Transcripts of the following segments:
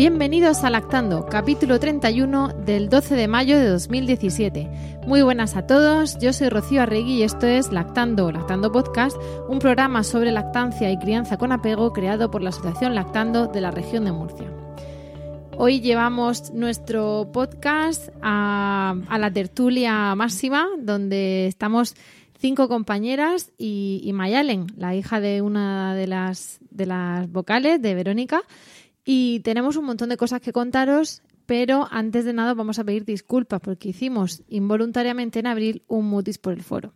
Bienvenidos a Lactando, capítulo 31 del 12 de mayo de 2017. Muy buenas a todos, yo soy Rocío Arregui y esto es Lactando, Lactando Podcast, un programa sobre lactancia y crianza con apego creado por la Asociación Lactando de la región de Murcia. Hoy llevamos nuestro podcast a, la tertulia máxima, donde estamos cinco compañeras y, Mayalen, la hija de una de las vocales, de Verónica. Y tenemos un montón de cosas que contaros, pero antes de nada vamos a pedir disculpas porque hicimos involuntariamente en abril un mutis por el foro.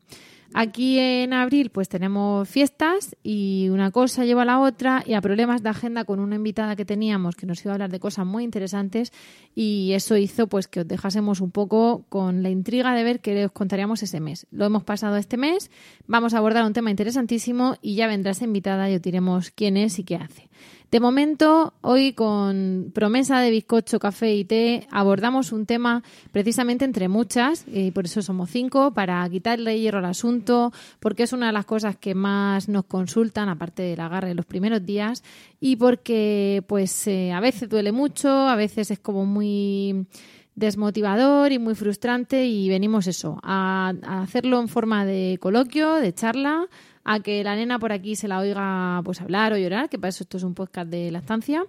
Aquí en abril pues tenemos fiestas y una cosa lleva a la otra y a problemas de agenda con una invitada que teníamos que nos iba a hablar de cosas muy interesantes y eso hizo pues que os dejásemos un poco con la intriga de ver qué os contaríamos ese mes. Lo hemos pasado este mes, vamos a abordar un tema interesantísimo y ya vendrá esa invitada y os diremos quién es y qué hace. De momento, hoy con promesa de bizcocho, café y té, abordamos un tema precisamente entre muchas, y por eso somos cinco, para quitarle hierro al asunto, porque es una de las cosas que más nos consultan, aparte del agarre de los primeros días, y porque pues eh, a veces duele mucho, a veces es como muy desmotivador y muy frustrante y venimos eso, a, a hacerlo en forma de coloquio, de charla, a que la nena por aquí se la oiga pues hablar o llorar, que para eso esto es un podcast de lactancia.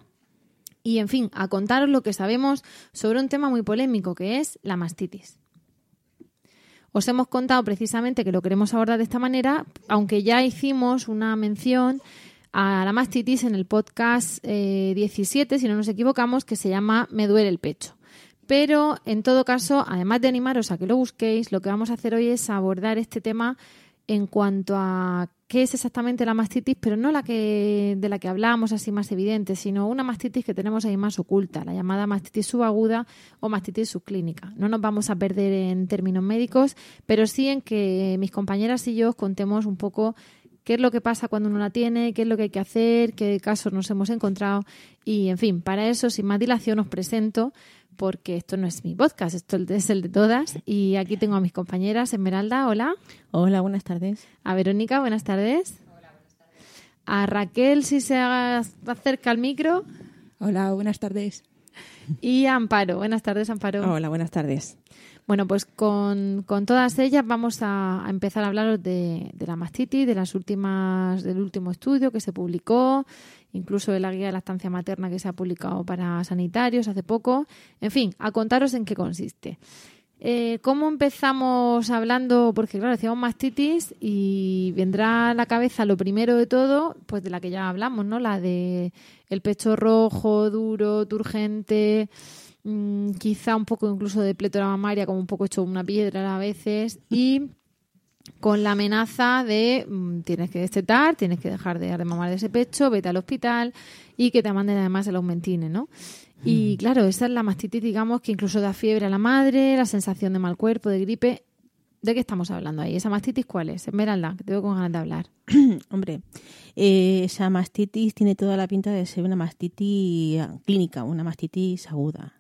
Y en fin, a contaros lo que sabemos sobre un tema muy polémico que es la mastitis. Os hemos contado precisamente que lo queremos abordar de esta manera, aunque ya hicimos una mención a la mastitis en el podcast eh, 17, si no nos equivocamos, que se llama Me duele el pecho. Pero en todo caso, además de animaros a que lo busquéis, lo que vamos a hacer hoy es abordar este tema en cuanto a qué es exactamente la mastitis, pero no la que de la que hablábamos así más evidente, sino una mastitis que tenemos ahí más oculta, la llamada mastitis subaguda o mastitis subclínica. No nos vamos a perder en términos médicos, pero sí en que mis compañeras y yo contemos un poco qué es lo que pasa cuando uno la tiene, qué es lo que hay que hacer, qué casos nos hemos encontrado y, en fin, para eso, sin más dilación, os presento porque esto no es mi podcast, esto es el de todas. Y aquí tengo a mis compañeras. Esmeralda, hola. Hola, buenas tardes. A Verónica, buenas tardes. Hola, buenas tardes. A Raquel, si se acerca al micro. Hola, buenas tardes. Y a Amparo, buenas tardes, Amparo. Hola, buenas tardes. Bueno, pues con, con todas ellas vamos a, a empezar a hablaros de, de, la mastitis, de las últimas, del último estudio que se publicó, incluso de la guía de la estancia materna que se ha publicado para sanitarios hace poco. En fin, a contaros en qué consiste. Eh, ¿Cómo empezamos hablando? Porque claro, decíamos mastitis y vendrá a la cabeza lo primero de todo, pues de la que ya hablamos, ¿no? La de el pecho rojo, duro, turgente, mmm, quizá un poco incluso de plétora mamaria, como un poco hecho una piedra a veces, y con la amenaza de mmm, tienes que destetar, tienes que dejar de, de mamar de ese pecho, vete al hospital y que te manden además el aumentine, ¿no? Y claro, esa es la mastitis, digamos, que incluso da fiebre a la madre, la sensación de mal cuerpo, de gripe. ¿De qué estamos hablando ahí? ¿Esa mastitis cuál es? Esmeralda, que tengo con ganas de hablar. Hombre, eh, esa mastitis tiene toda la pinta de ser una mastitis clínica, una mastitis aguda.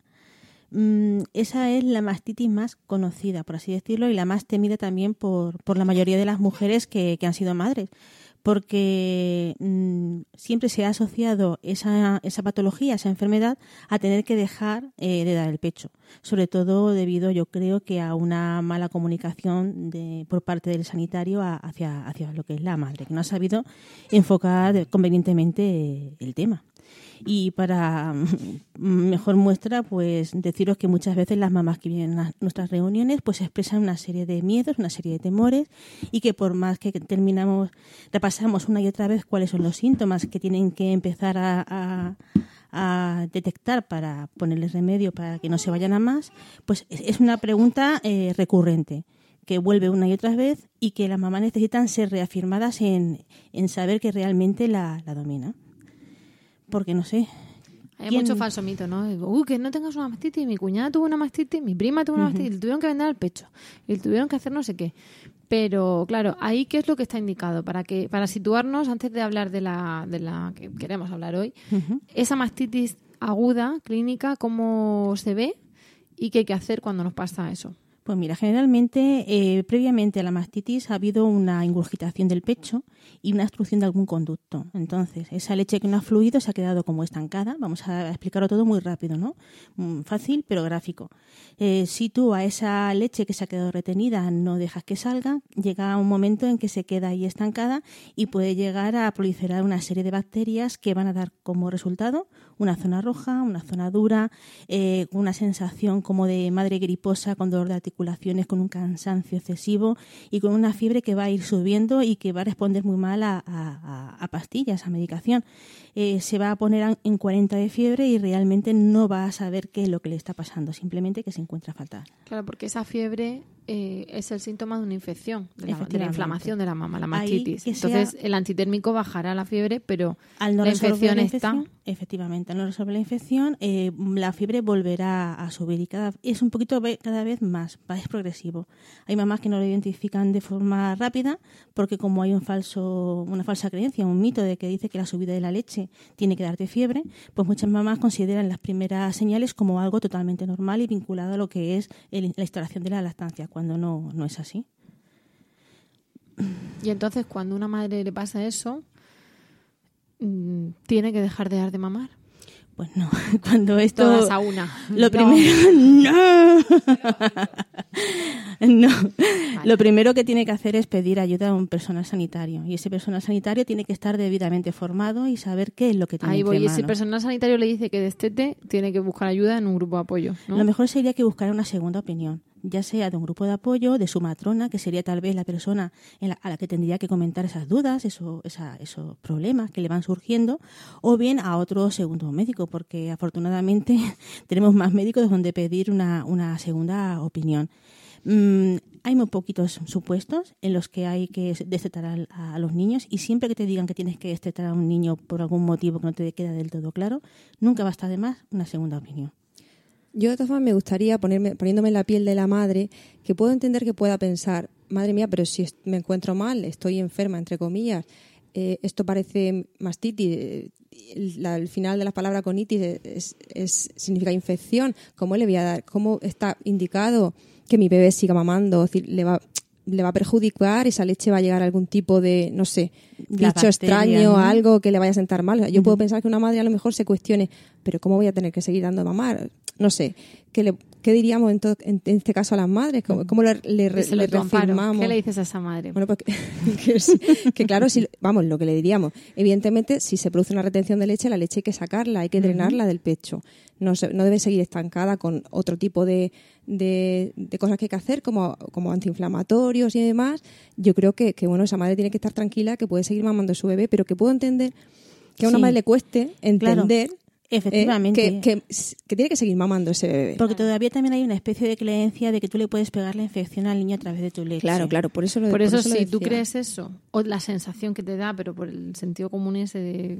Mm, esa es la mastitis más conocida, por así decirlo, y la más temida también por, por la mayoría de las mujeres que, que han sido madres porque mmm, siempre se ha asociado esa, esa, patología, esa enfermedad, a tener que dejar eh, de dar el pecho. Sobre todo debido, yo creo, que a una mala comunicación de, por parte del sanitario a, hacia, hacia lo que es la madre, que no ha sabido enfocar convenientemente el tema. Y para mejor muestra, pues deciros que muchas veces las mamás que vienen a nuestras reuniones pues expresan una serie de miedos, una serie de temores y que por más que terminamos, repasamos una y otra vez cuáles son los síntomas que tienen que empezar a, a, detectar para ponerles remedio para que no se vayan a más, pues es- es una pregunta eh, recurrente que vuelve una y otra vez y que las mamás necesitan ser reafirmadas en, en saber que realmente la, la domina. Porque no sé. Hay ¿quién- mucho falso mito, ¿no? Digo, Uy, que no tengas una mastitis, mi cuñada tuvo una mastitis, mi prima tuvo una mastitis, y le tuvieron que vender al pecho, y le tuvieron que hacer no sé qué. Pero, claro, ahí qué es lo que está indicado para que para situarnos antes de hablar de la, de la que queremos hablar hoy, esa mastitis aguda, clínica, cómo se ve y qué hay que hacer cuando nos pasa eso. Pues mira, generalmente, eh, previamente a la mastitis ha habido una ingurgitación del pecho y una obstrucción de algún conducto. Entonces, esa leche que no ha fluido se ha quedado como estancada. Vamos a explicarlo todo muy rápido, ¿no? Mm, Fácil, pero gráfico. Eh, si tú a esa leche que se ha quedado retenida no dejas que salga, llega un momento en que se queda ahí estancada y puede llegar a proliferar una serie de bacterias que van a dar como resultado una zona roja, una zona dura, eh, una sensación como de madre griposa con dolor de articulaciones, con un cansancio excesivo y con una fiebre que va a ir subiendo y que va a responder muy mal a, a- a- a pastillas, a medicación. Eh, se va a poner en 40 de fiebre y realmente no va a saber qué es lo que le está pasando, simplemente que se encuentra fatal. Claro, porque esa fiebre eh, es el síntoma de una infección, de la, de la Efectivamente. inflamación de la mama, la mastitis. sea- Entonces, el antitérmico bajará la fiebre, pero Al no la infección la está. infección, efectivamente, al no resolver la infección, eh, la fiebre volverá a subir y cada es un poquito cada vez más, va es progresivo. Hay mamás que no lo identifican de forma rápida porque como hay un falso, una falsa creencia, un mito de que dice que la subida de la leche tiene que darte fiebre, pues muchas mamás consideran las primeras señales como algo totalmente normal y vinculado a lo que es el- la instalación de la lactancia, cuando no, no es así. Y entonces, cuando a una madre le pasa eso, mm, tiene que dejar de dar de mamar. Pues no, cuando esto... Todas a una. Lo No. primero, no. no. Lo primero que tiene que hacer es pedir ayuda a un personal sanitario y ese personal sanitario tiene que estar debidamente formado y saber qué es lo que tiene Ahí voy. entre Y si el personal sanitario le dice que destete, tiene que buscar ayuda en un grupo de apoyo. ¿no? Lo mejor sería que buscara una segunda opinión, ya sea de un grupo de apoyo, de su matrona, que sería tal vez la persona a la que tendría que comentar esas dudas, eso, esa- esos problemas que le van surgiendo, o bien a otro segundo médico, porque afortunadamente tenemos más médicos donde pedir una, una segunda opinión. Mm, hay muy poquitos supuestos en los que hay que destetar a, los niños y siempre que te digan que tienes que destetar a un niño por algún motivo que no te queda del todo claro, nunca va a estar de más una segunda opinión. Yo de todas formas me gustaría ponerme, poniéndome en la piel de la madre, que puedo entender que pueda pensar, madre mía, pero si me encuentro mal, estoy enferma, entre comillas, eh, esto parece mastitis, eh, el, el final de la palabra conitis es, es- significa infección, ¿cómo le voy a dar? ¿Cómo está indicado que mi bebé siga mamando? Es le va le va a perjudicar, esa leche va a llegar a algún tipo de, no sé, La bicho bacteria, extraño, ¿no? algo que le vaya a sentar mal. O sea, Yo puedo pensar que una madre a lo mejor se cuestione, pero ¿cómo voy a tener que seguir dando de mamar? No sé, ¿qué, le, qué diríamos en, to- en- en este caso a las madres? ¿Cómo, cómo le, le? ¿Qué le dices a esa madre? Bueno, pues que, que sí, que claro, si, vamos, lo que le diríamos. Evidentemente, si se produce una retención de leche, la leche hay que sacarla, hay que drenarla del pecho. No, se- no debe seguir estancada con otro tipo de, de, de cosas que hay que hacer, como, como antiinflamatorios y demás. Yo creo que, que, bueno, esa madre tiene que estar tranquila, que puede seguir mamando a su bebé, pero que puedo entender que a una Sí. madre le cueste entender Efectivamente. que, que, que tiene que seguir mamando ese bebé. Porque todavía también hay una especie de creencia de que tú le puedes pegar la infección al niño a través de tu leche. Claro, claro, por eso lo Por eso, lo si tú decía. crees eso, o la sensación que te da, pero por el sentido común ese de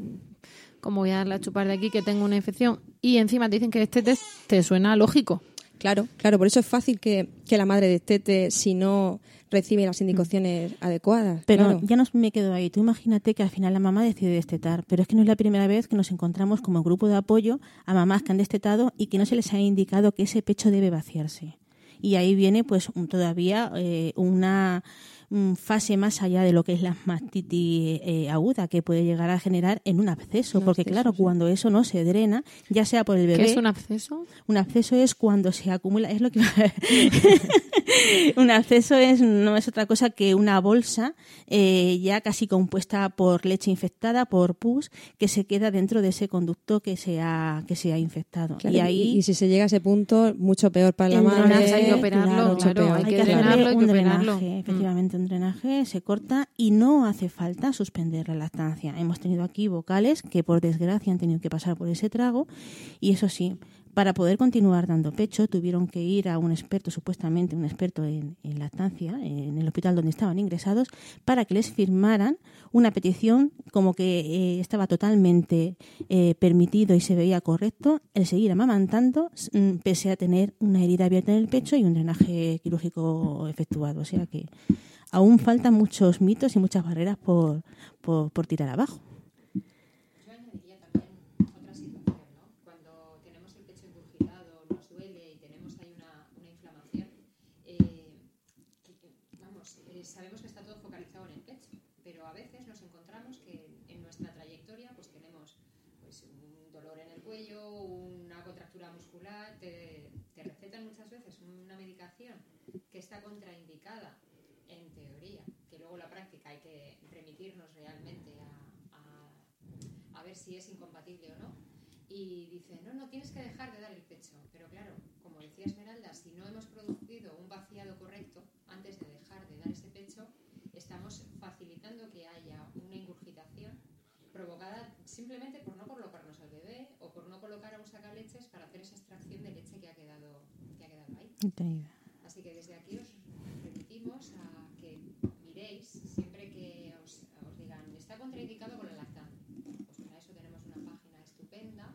cómo voy a darle a chupar de aquí que tengo una infección, y encima te dicen que este test te suena lógico. Claro, claro, por eso es fácil que, que la madre destete si no recibe las indicaciones adecuadas. Pero claro. ya no me quedo ahí. Tú imagínate que al final la mamá decide destetar, pero es que no es la primera vez que nos encontramos como grupo de apoyo a mamás que han destetado y que no se les ha indicado que ese pecho debe vaciarse. Y ahí viene pues un- todavía eh, una mm, fase más allá de lo que es la mastitis eh, aguda que puede llegar a generar en un absceso, Un porque absceso, claro, sí. cuando eso no se drena, ya sea por el bebé, ¿Qué es un absceso? un absceso es cuando se acumula, es lo que un absceso es, no es otra cosa que una bolsa eh, ya casi compuesta por leche infectada, por pus, que se queda dentro de ese conducto que se ha, que se ha infectado. Claro, y ahí y si se llega a ese punto, mucho peor para la madre. drenaje, hay que operarlo, claro, mucho claro, peor. hay Hay que drenarlo, hay que un operarlo. drenaje, Mm. Efectivamente, un drenaje se corta y no hace falta suspender la lactancia. Hemos tenido aquí vocales que por desgracia han tenido que pasar por ese trago y eso sí, para poder continuar dando pecho tuvieron que ir a un experto, supuestamente un experto en, en lactancia, en el hospital donde estaban ingresados, para que les firmaran una petición como que eh, estaba totalmente eh, permitido y se veía correcto el seguir amamantando mm, pese a tener una herida abierta en el pecho y un drenaje quirúrgico efectuado. O sea que aún faltan muchos mitos y muchas barreras por, tirar abajo. Yo añadiría también otra situación, ¿no? Cuando tenemos el pecho nos duele y tenemos ahí una, inflamación, eh, eh, sabemos que está todo focalizado en el pecho, pero a veces nos encontramos que en nuestra trayectoria pues tenemos pues, un dolor en el cuello, una contractura muscular, te, te recetan muchas veces una medicación que está contraindicada en teoría, que luego la práctica hay que remitirnos realmente a- a, a ver si es incompatible o no. Y dice, no, no, tienes que dejar de dar el pecho. Pero claro, como decía Esmeralda, si no hemos producido un vaciado correcto antes de dejar de dar ese pecho, estamos facilitando que haya una ingurgitación provocada simplemente por no colocarnos al bebé o por no colocar a un sacaleches para hacer esa extracción de leche que ha quedado, que ha quedado ahí. Así que desde aquí os remitimos a que miréis siempre que os, os digan está contraindicado con la lactancia. Pues para eso tenemos una página estupenda,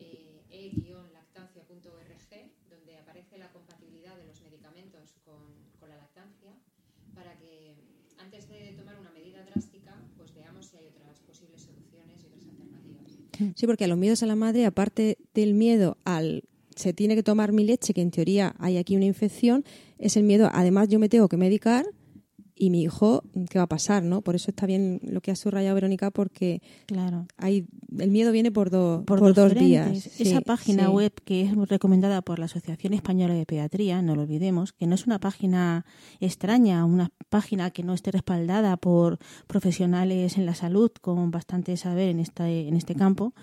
eh, e-lactancia.org, donde aparece la compatibilidad de los medicamentos con, con la lactancia, para que antes de tomar una medida drástica, pues veamos si hay otras posibles soluciones y otras alternativas. Sí, porque a los miedos a la madre, aparte del miedo al se tiene que tomar mi leche, que en teoría hay aquí una infección, es el miedo, además yo me tengo que medicar y mi hijo, ¿qué va a pasar? ¿no? Por eso está bien lo que ha subrayado Verónica, porque Claro. hay, el miedo viene por, do- por, por dos vías. Esa Sí, página sí. web que es recomendada por la Asociación Española de Pediatría, no lo olvidemos, que no es una página extraña, una página que no esté respaldada por profesionales en la salud con bastante saber en este, en este campo,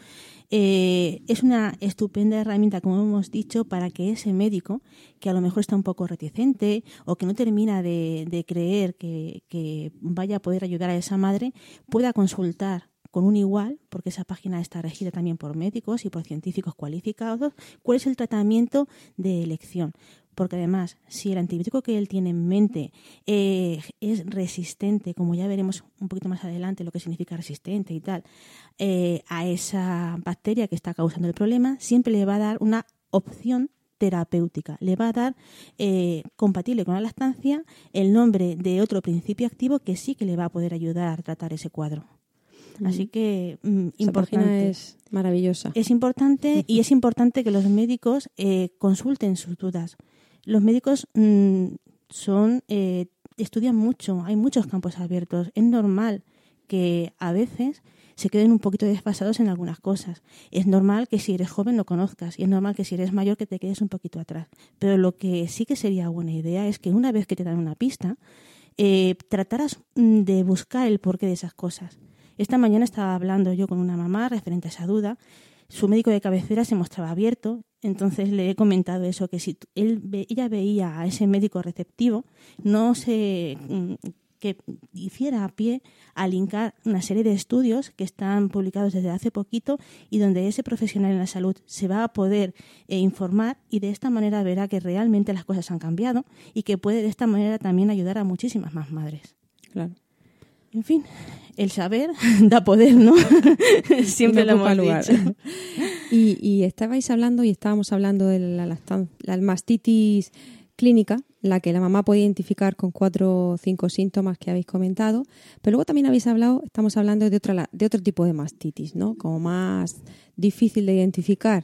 eh, es una estupenda herramienta, como hemos dicho, para que ese médico, que a lo mejor está un poco reticente o que no termina de, de creer que, que vaya a poder ayudar a esa madre, pueda consultar con un igual, porque esa página está regida también por médicos y por científicos cualificados, cuál es el tratamiento de elección. Porque además, si el antibiótico que él tiene en mente eh, es resistente, como ya veremos un poquito más adelante lo que significa resistente y tal, eh, a esa bacteria que está causando el problema, siempre le va a dar una opción terapéutica. Le va a dar, eh, compatible con la lactancia, el nombre de otro principio activo que sí que le va a poder ayudar a tratar ese cuadro. Así que, mm, Esa importante. es maravillosa. Es importante y es importante que los médicos eh, consulten sus dudas. Los médicos mm, son eh, estudian mucho, hay muchos campos abiertos. Es normal que a veces se queden un poquito desfasados en algunas cosas. Es normal que si eres joven lo conozcas y es normal que si eres mayor que te quedes un poquito atrás. Pero lo que sí que sería buena idea es que una vez que te dan una pista, eh, trataras mm, de buscar el porqué de esas cosas. Esta mañana estaba hablando yo con una mamá referente a esa duda. Su médico de cabecera se mostraba abierto, entonces le he comentado eso, que si él, ella veía a ese médico receptivo, no se mm, que hiciera a pie a linkar una serie de estudios que están publicados desde hace poquito y donde ese profesional en la salud se va a poder eh, informar y de esta manera verá que realmente las cosas han cambiado y que puede de esta manera también ayudar a muchísimas más madres. Claro. En fin, el saber da poder, ¿no? Siempre no lo hemos lugar. dicho. Y, y estabais hablando y estábamos hablando de la, la mastitis clínica, la que la mamá puede identificar con cuatro o cinco síntomas que habéis comentado, pero luego también habéis hablado, estamos hablando de, otra, de otro tipo de mastitis, ¿no? Como más difícil de identificar,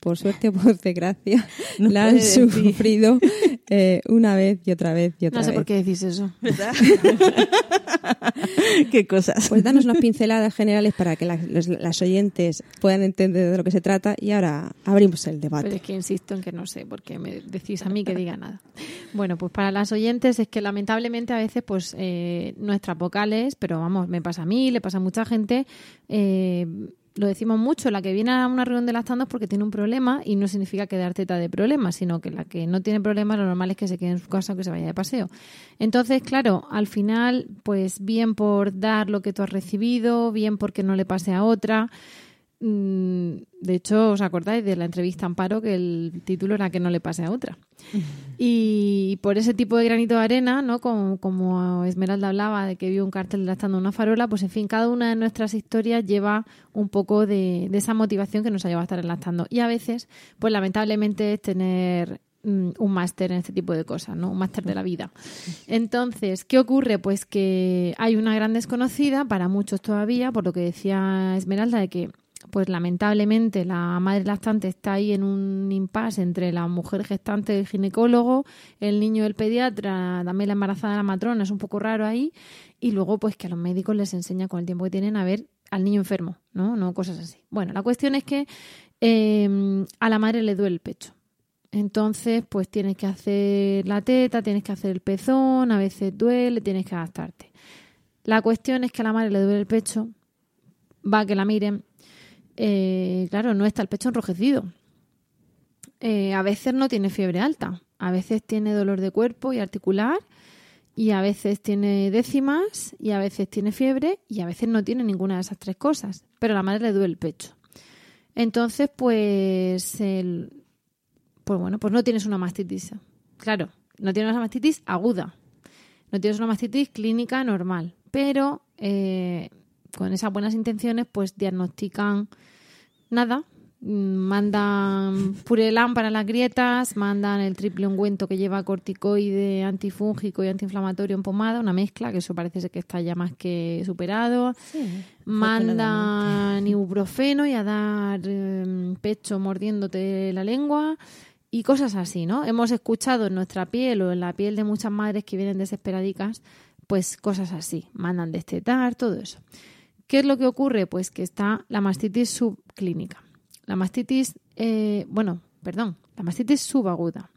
Por suerte o por desgracia No la han sufrido eh, una vez y otra vez y otra No sé vez. por qué decís eso. Qué cosas. Pues danos unas pinceladas generales para que las, los- las oyentes puedan entender de lo que se trata y ahora abrimos el Pero debate. es que insisto en que no sé, porque me decís a mí que diga nada. Bueno, pues para las oyentes es que lamentablemente a veces pues eh, nuestras vocales, pero vamos, me pasa a mí, le pasa a mucha gente, eh, lo decimos mucho, la que viene a una reunión de lactando es porque tiene un problema y no significa quedar teta de problemas, sino que la que no tiene problemas lo normal es que se quede en su casa o que se vaya de paseo. Entonces, claro, al final, pues bien por dar lo que tú has recibido, bien porque no le pase a otra. Mm, De hecho, ¿os acordáis de la entrevista a Amparo que el título era que no le pase a otra? Y por ese tipo de granito de arena, ¿no? Como, como Esmeralda hablaba de que vio un cartel lactando una farola, pues en fin, cada una de nuestras historias lleva un poco de, de esa motivación que nos ha llevado a estar enlactando. Y a veces, pues lamentablemente es tener mm, un máster en este tipo de cosas, ¿no? Un máster de la vida. Entonces, ¿qué ocurre? Pues que hay una gran desconocida para muchos todavía, por lo que decía Esmeralda, de que pues lamentablemente la madre lactante está ahí en un impasse entre la mujer gestante del ginecólogo, el niño del pediatra, también la embarazada de la matrona, es un poco raro ahí, y luego pues que a los médicos les enseña con el tiempo que tienen a ver al niño enfermo, ¿no? No cosas así. Bueno, la cuestión es que eh, a la madre le duele el pecho. Entonces, pues tienes que hacer la teta, tienes que hacer el pezón, a veces duele, tienes que adaptarte. La cuestión es que a la madre le duele el pecho, va a que la miren, eh, claro, no está el pecho enrojecido. Eh, a veces no tiene fiebre alta, a veces tiene dolor de cuerpo y articular, y a veces tiene décimas, y a veces tiene fiebre, y a veces no tiene ninguna de esas tres cosas, pero a la madre le duele el pecho. Entonces, pues, el- pues bueno, pues no tienes una mastitis. Claro, no tienes una mastitis aguda, no tienes una mastitis clínica normal, pero eh, con esas buenas intenciones, pues diagnostican nada, mm, mandan Purelán para las grietas, mandan el triple ungüento que lleva corticoide, antifúngico y antiinflamatorio en pomada, una mezcla, que eso parece ser que está ya más que superado. Mandan ibuprofeno y a dar eh, pecho mordiéndote la lengua y cosas así, ¿no? Hemos escuchado en nuestra piel o en la piel de muchas madres que vienen desesperadicas, pues cosas así, mandan destetar, todo eso. ¿Qué es lo que ocurre? Pues que está la mastitis subclínica. La mastitis, eh, bueno, perdón, la mastitis subaguda.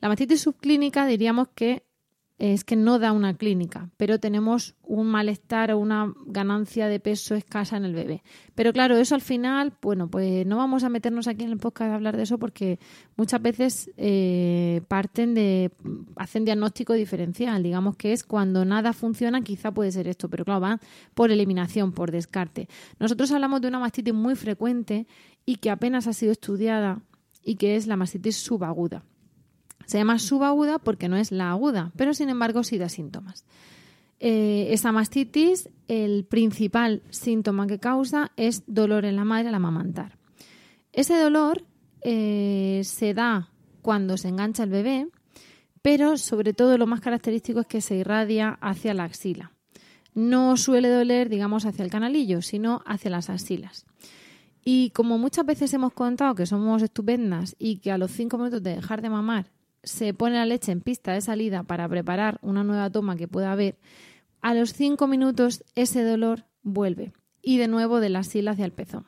La mastitis subclínica diríamos que es que no da una clínica, pero tenemos un malestar o una ganancia de peso escasa en el bebé. Pero claro, eso al final, bueno, pues no vamos a meternos aquí en el podcast a hablar de eso porque muchas veces eh, parten de, hacen diagnóstico diferencial, digamos que es cuando nada funciona, quizá puede ser esto, pero claro, va por eliminación, por descarte. Nosotros hablamos de una mastitis muy frecuente y que apenas ha sido estudiada y que es la mastitis subaguda. Se llama subaguda porque no es la aguda, pero sin embargo sí da síntomas. Eh, esa mastitis, el principal síntoma que causa es dolor en la madre al amamantar. Ese dolor eh, se da cuando se engancha el bebé, pero sobre todo lo más característico es que se irradia hacia la axila. No suele doler, digamos, hacia el canalillo, sino hacia las axilas. Y como muchas veces hemos contado que somos estupendas y que a los cinco minutos de dejar de mamar se pone la leche en pista de salida para preparar una nueva toma que pueda haber, a los cinco minutos ese dolor vuelve. y de nuevo de la sila hacia el pezón.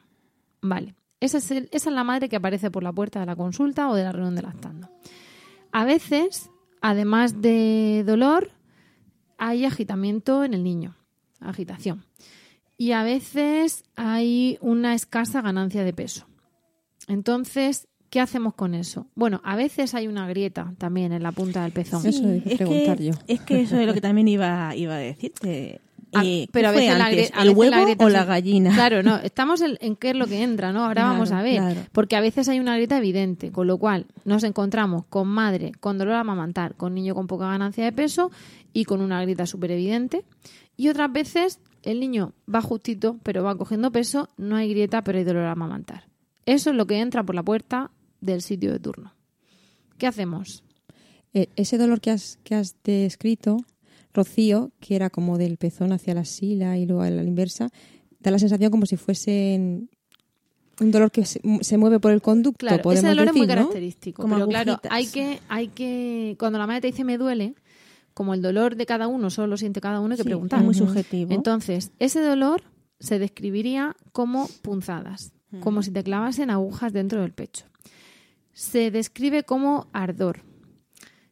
Vale, esa es, esa es la madre que aparece por la puerta de la consulta o de la reunión de lactando. A veces, además de dolor, hay agitamiento en el niño, agitación. Y a veces hay una escasa ganancia de peso. Entonces, ¿qué hacemos con eso? Bueno, a veces hay una grieta también en la punta del pezón. Eso iba a es preguntar que, yo. Es que eso es lo que también iba, iba a decirte. Ah, Eh, pero a ¿qué fue veces la antes, grie- a el veces la huevo grieta o sí- la gallina. Claro, no, estamos en, en qué es lo que entra, ¿no? Ahora Claro, vamos a ver, claro. porque a veces hay una grieta evidente, con lo cual nos encontramos con madre con dolor a amamantar, con niño con poca ganancia de peso y con una grieta súper evidente. Y otras veces el niño va justito, pero va cogiendo peso, no hay grieta, pero hay dolor a amamantar. Eso es lo que entra por la puerta del sitio de turno. ¿Qué hacemos? Eh, ese dolor que has, que has descrito, Rocío, que era como del pezón hacia la sila y luego a la inversa, da la sensación como si fuesen un dolor que se, se mueve por el conducto, Claro, podemos ese dolor decir, es muy ¿no? característico. Como pero claro, agujitas. hay que, hay que, cuando la madre te dice me duele, como el dolor de cada uno solo lo siente cada uno, hay que Sí, preguntar. es muy subjetivo. Entonces, ese dolor se describiría como punzadas, como si te clavasen agujas dentro del pecho. Se describe como ardor.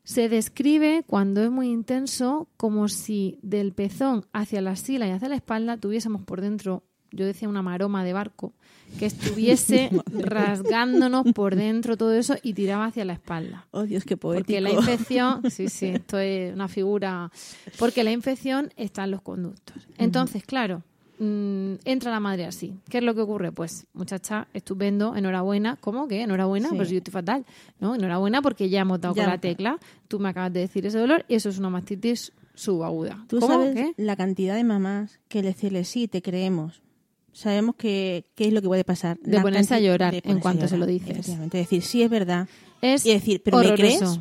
Se describe cuando es muy intenso como si del pezón hacia la sila y hacia la espalda tuviésemos por dentro, yo decía una maroma de barco, que estuviese rasgándonos por dentro todo eso y tiraba hacia la espalda. Oh, Dios, qué poético. Porque la infección, sí, sí, esto es una figura, porque la infección está en los conductos. Entonces, claro, mm, entra la madre así. ¿Qué es lo que ocurre? Pues, muchacha, estupendo, enhorabuena. ¿Cómo que? Enhorabuena, Sí. pues yo estoy fatal. ¿No? Enhorabuena porque ya hemos dado Ya. con la tecla. Tú me acabas de decir ese dolor y eso es una mastitis subaguda. Tú ¿Cómo? sabes ¿Qué? la cantidad de mamás que le decirle sí, te creemos. Sabemos que qué es lo que puede pasar. De La ponerse a llorar en cuanto se lo dices. Efectivamente, decir sí es verdad. Es y decir, pero ¿me horroroso. crees?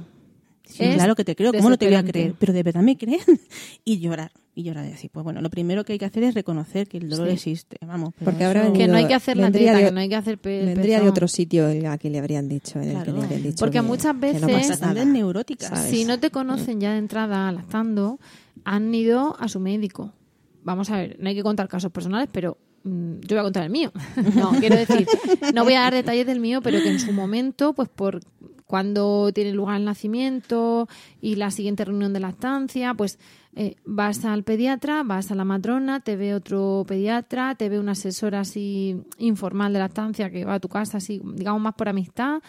Sí, Es claro que te creo, ¿cómo no te voy a creer? Pero de verdad me creen. y llorar, y llorar y decir, pues bueno, lo primero que hay que hacer es reconocer que el dolor Sí. existe, vamos. Porque habrá Que no hay que hacer la de- que no hay que hacer Vendría de otro sitio a que le habrían dicho, en el Claro. que le habrían dicho Porque que- muchas que no veces- nada. neuróticas. ¿sabes? Si no te conocen ya de entrada lactando, han ido a su médico. Vamos a ver, no hay que contar casos personales, pero mm, yo voy a contar el mío. No, quiero decir, no voy a dar detalles del mío, pero que en su momento, pues por cuando tiene lugar el nacimiento y la siguiente reunión de lactancia, pues eh, vas al pediatra, vas a la matrona, te ve otro pediatra, te ve una asesora así informal de lactancia que va a tu casa, así, digamos más por amistad,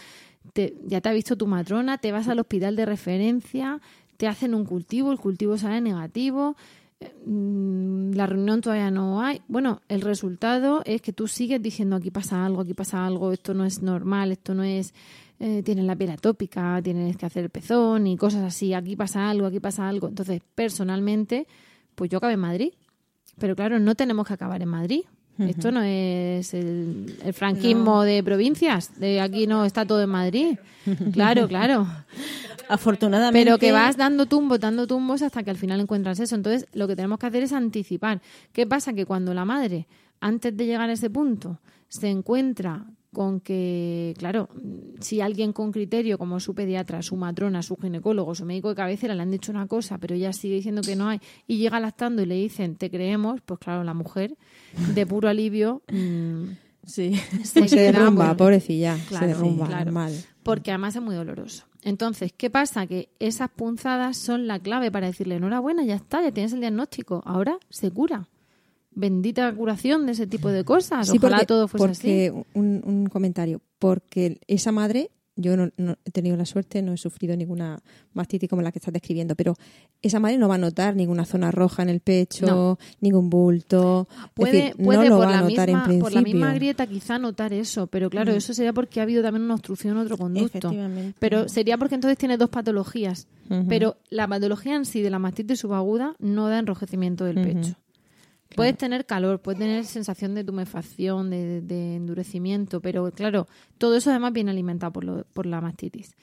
te- ya te ha visto tu matrona, te vas al hospital de referencia, te hacen un cultivo, el cultivo sale negativo, la reunión todavía no hay. Bueno, el resultado es que tú sigues diciendo aquí pasa algo, aquí pasa algo, esto no es normal, esto no es, eh, tienes la piel atópica, tienes que hacer el pezón y cosas así, aquí pasa algo, aquí pasa algo. Entonces, personalmente, pues yo acabé en Madrid. Pero claro, no tenemos que acabar en Madrid. Esto no es el, el franquismo de provincias, de aquí no está todo en Madrid. Claro, claro. Afortunadamente. Pero que vas dando tumbos, dando tumbos hasta que al final encuentras eso. Entonces, lo que tenemos que hacer es anticipar. ¿Qué pasa? Que cuando la madre, antes de llegar a ese punto, se encuentra con que, claro, si alguien con criterio, como su pediatra, su matrona, su ginecólogo, su médico de cabecera, le han dicho una cosa, pero ella sigue diciendo que no hay, y llega lactando y le dicen, te creemos, pues claro, la mujer, de puro alivio, mm, Sí. se, Se queda, derrumba, bueno, pobrecilla. Claro, se derrumba, claro. normal. porque además es muy doloroso. Entonces, ¿qué pasa? Que esas punzadas son la clave para decirle, enhorabuena, ya está, ya tienes el diagnóstico, ahora se cura. Bendita curación de ese tipo de cosas. Sí, Ojalá porque, todo fuese porque así. Un, un comentario. Porque esa madre, yo no, no he tenido la suerte, no he sufrido ninguna mastitis como la que estás describiendo, pero esa madre no va a notar ninguna zona roja en el pecho, No. ningún bulto. Puede, decir, puede no lo por, va a la notar misma, en por la misma grieta quizá notar eso, pero claro, Mm. eso sería porque ha habido también una obstrucción en otro conducto. Efectivamente. Pero sería porque entonces tiene dos patologías. Pero la patología en sí de la mastitis subaguda no da enrojecimiento del pecho. Puedes tener calor, puedes tener sensación de tumefacción, de, de endurecimiento, pero claro, todo eso además viene alimentado por, lo- por la mastitis.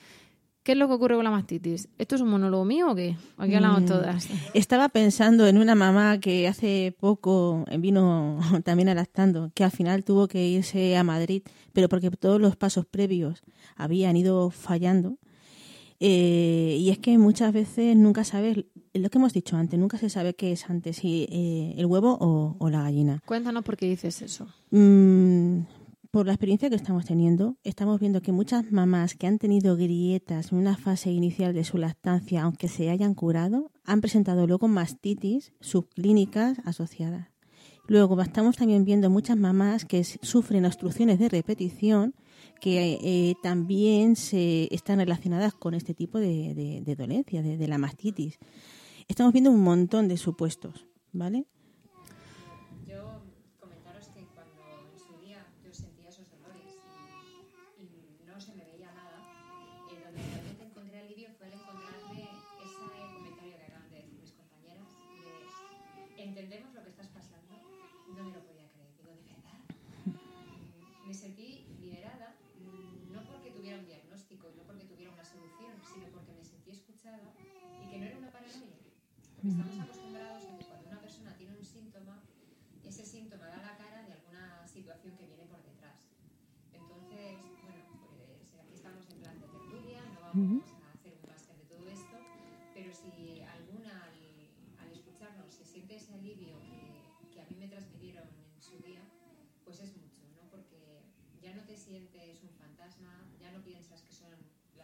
¿Qué es lo que ocurre con la mastitis? ¿Esto es un monólogo mío o qué? Aquí hablamos Mm. todas. Estaba pensando en una mamá que hace poco vino también a lactando, que al final tuvo que irse a Madrid, pero porque todos los pasos previos habían ido fallando. Eh, y es que muchas veces nunca sabes lo que hemos dicho antes, nunca se sabe qué es antes, si eh, el huevo o, o la gallina. Cuéntanos por qué dices eso. Mm, por la experiencia que estamos teniendo, estamos viendo que muchas mamás que han tenido grietas en una fase inicial de su lactancia, aunque se hayan curado, han presentado luego mastitis subclínicas asociadas. Luego estamos también viendo muchas mamás que sufren obstrucciones de repetición que eh, también se están relacionadas con este tipo de, de, de dolencia, de, de la mastitis. Estamos viendo un montón de supuestos, ¿vale? Yo comentaros que cuando en su día yo sentía esos dolores y, y no se me veía nada, eh, donde realmente encontré alivio fue el encontrarme ese comentario que acaban de decir mis compañeras de entendemos lo que estás pasando, no me lo podía creer, digo, ¿de verdad? Mm, Me sentí liberada, mm, no porque tuviera un diagnóstico y no porque tuviera una solución, sino porque me sentí escuchada y que no era una paranoia. Porque estamos acostumbrados a que cuando una persona tiene un síntoma, ese síntoma da la cara de alguna situación que viene por detrás. Entonces, bueno, pues aquí estamos en plan de tertulia, no vamos a hacer un máster de todo esto, pero si alguna al, al escucharnos se siente ese alivio que, que a mí me transmitieron en su día, pues es mucho, ¿no? Porque ya no te sientes un fantasma, ya no piensas que son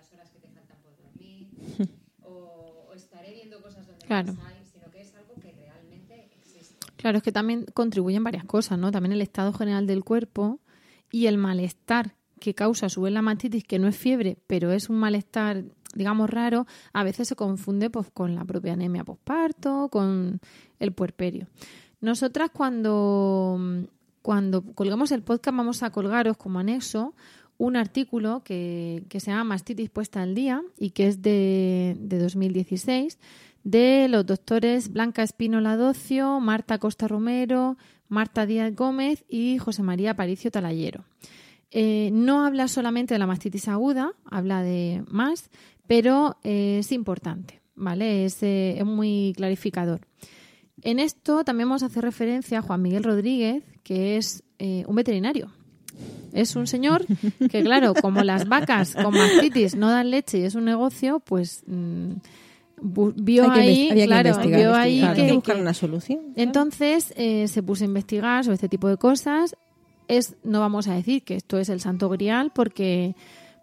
las horas que te faltan por dormir, o, o estaré viendo cosas donde Claro. no hay, sino que es algo que realmente existe. Claro, es que también contribuyen varias cosas, ¿no? También el estado general del cuerpo y el malestar que causa a su vez la mastitis, que no es fiebre, pero es un malestar, digamos, raro, a veces se confunde pues, con la propia anemia posparto, con el puerperio. Nosotras cuando, cuando colgamos el podcast vamos a colgaros como anexo un artículo que, que se llama Mastitis puesta al día y que es de, de 2016 de los doctores Blanca Espínola Docio, Marta Costa Romero, Marta Díaz Gómez y José María Paricio Talayero. Eh, no habla solamente de la mastitis aguda, habla de más, pero eh, es importante, ¿vale? Es, eh, es muy clarificador. En esto también vamos a hacer referencia a Juan Miguel Rodríguez, que es un veterinario. Es un señor que, claro, como las vacas con mastitis no dan leche y es un negocio, pues vio que ahí, que claro, investigar, vio ahí que, Hay que buscar que- una solución. entonces eh, se puso a investigar sobre este tipo de cosas. Es, no vamos a decir que esto es el santo grial porque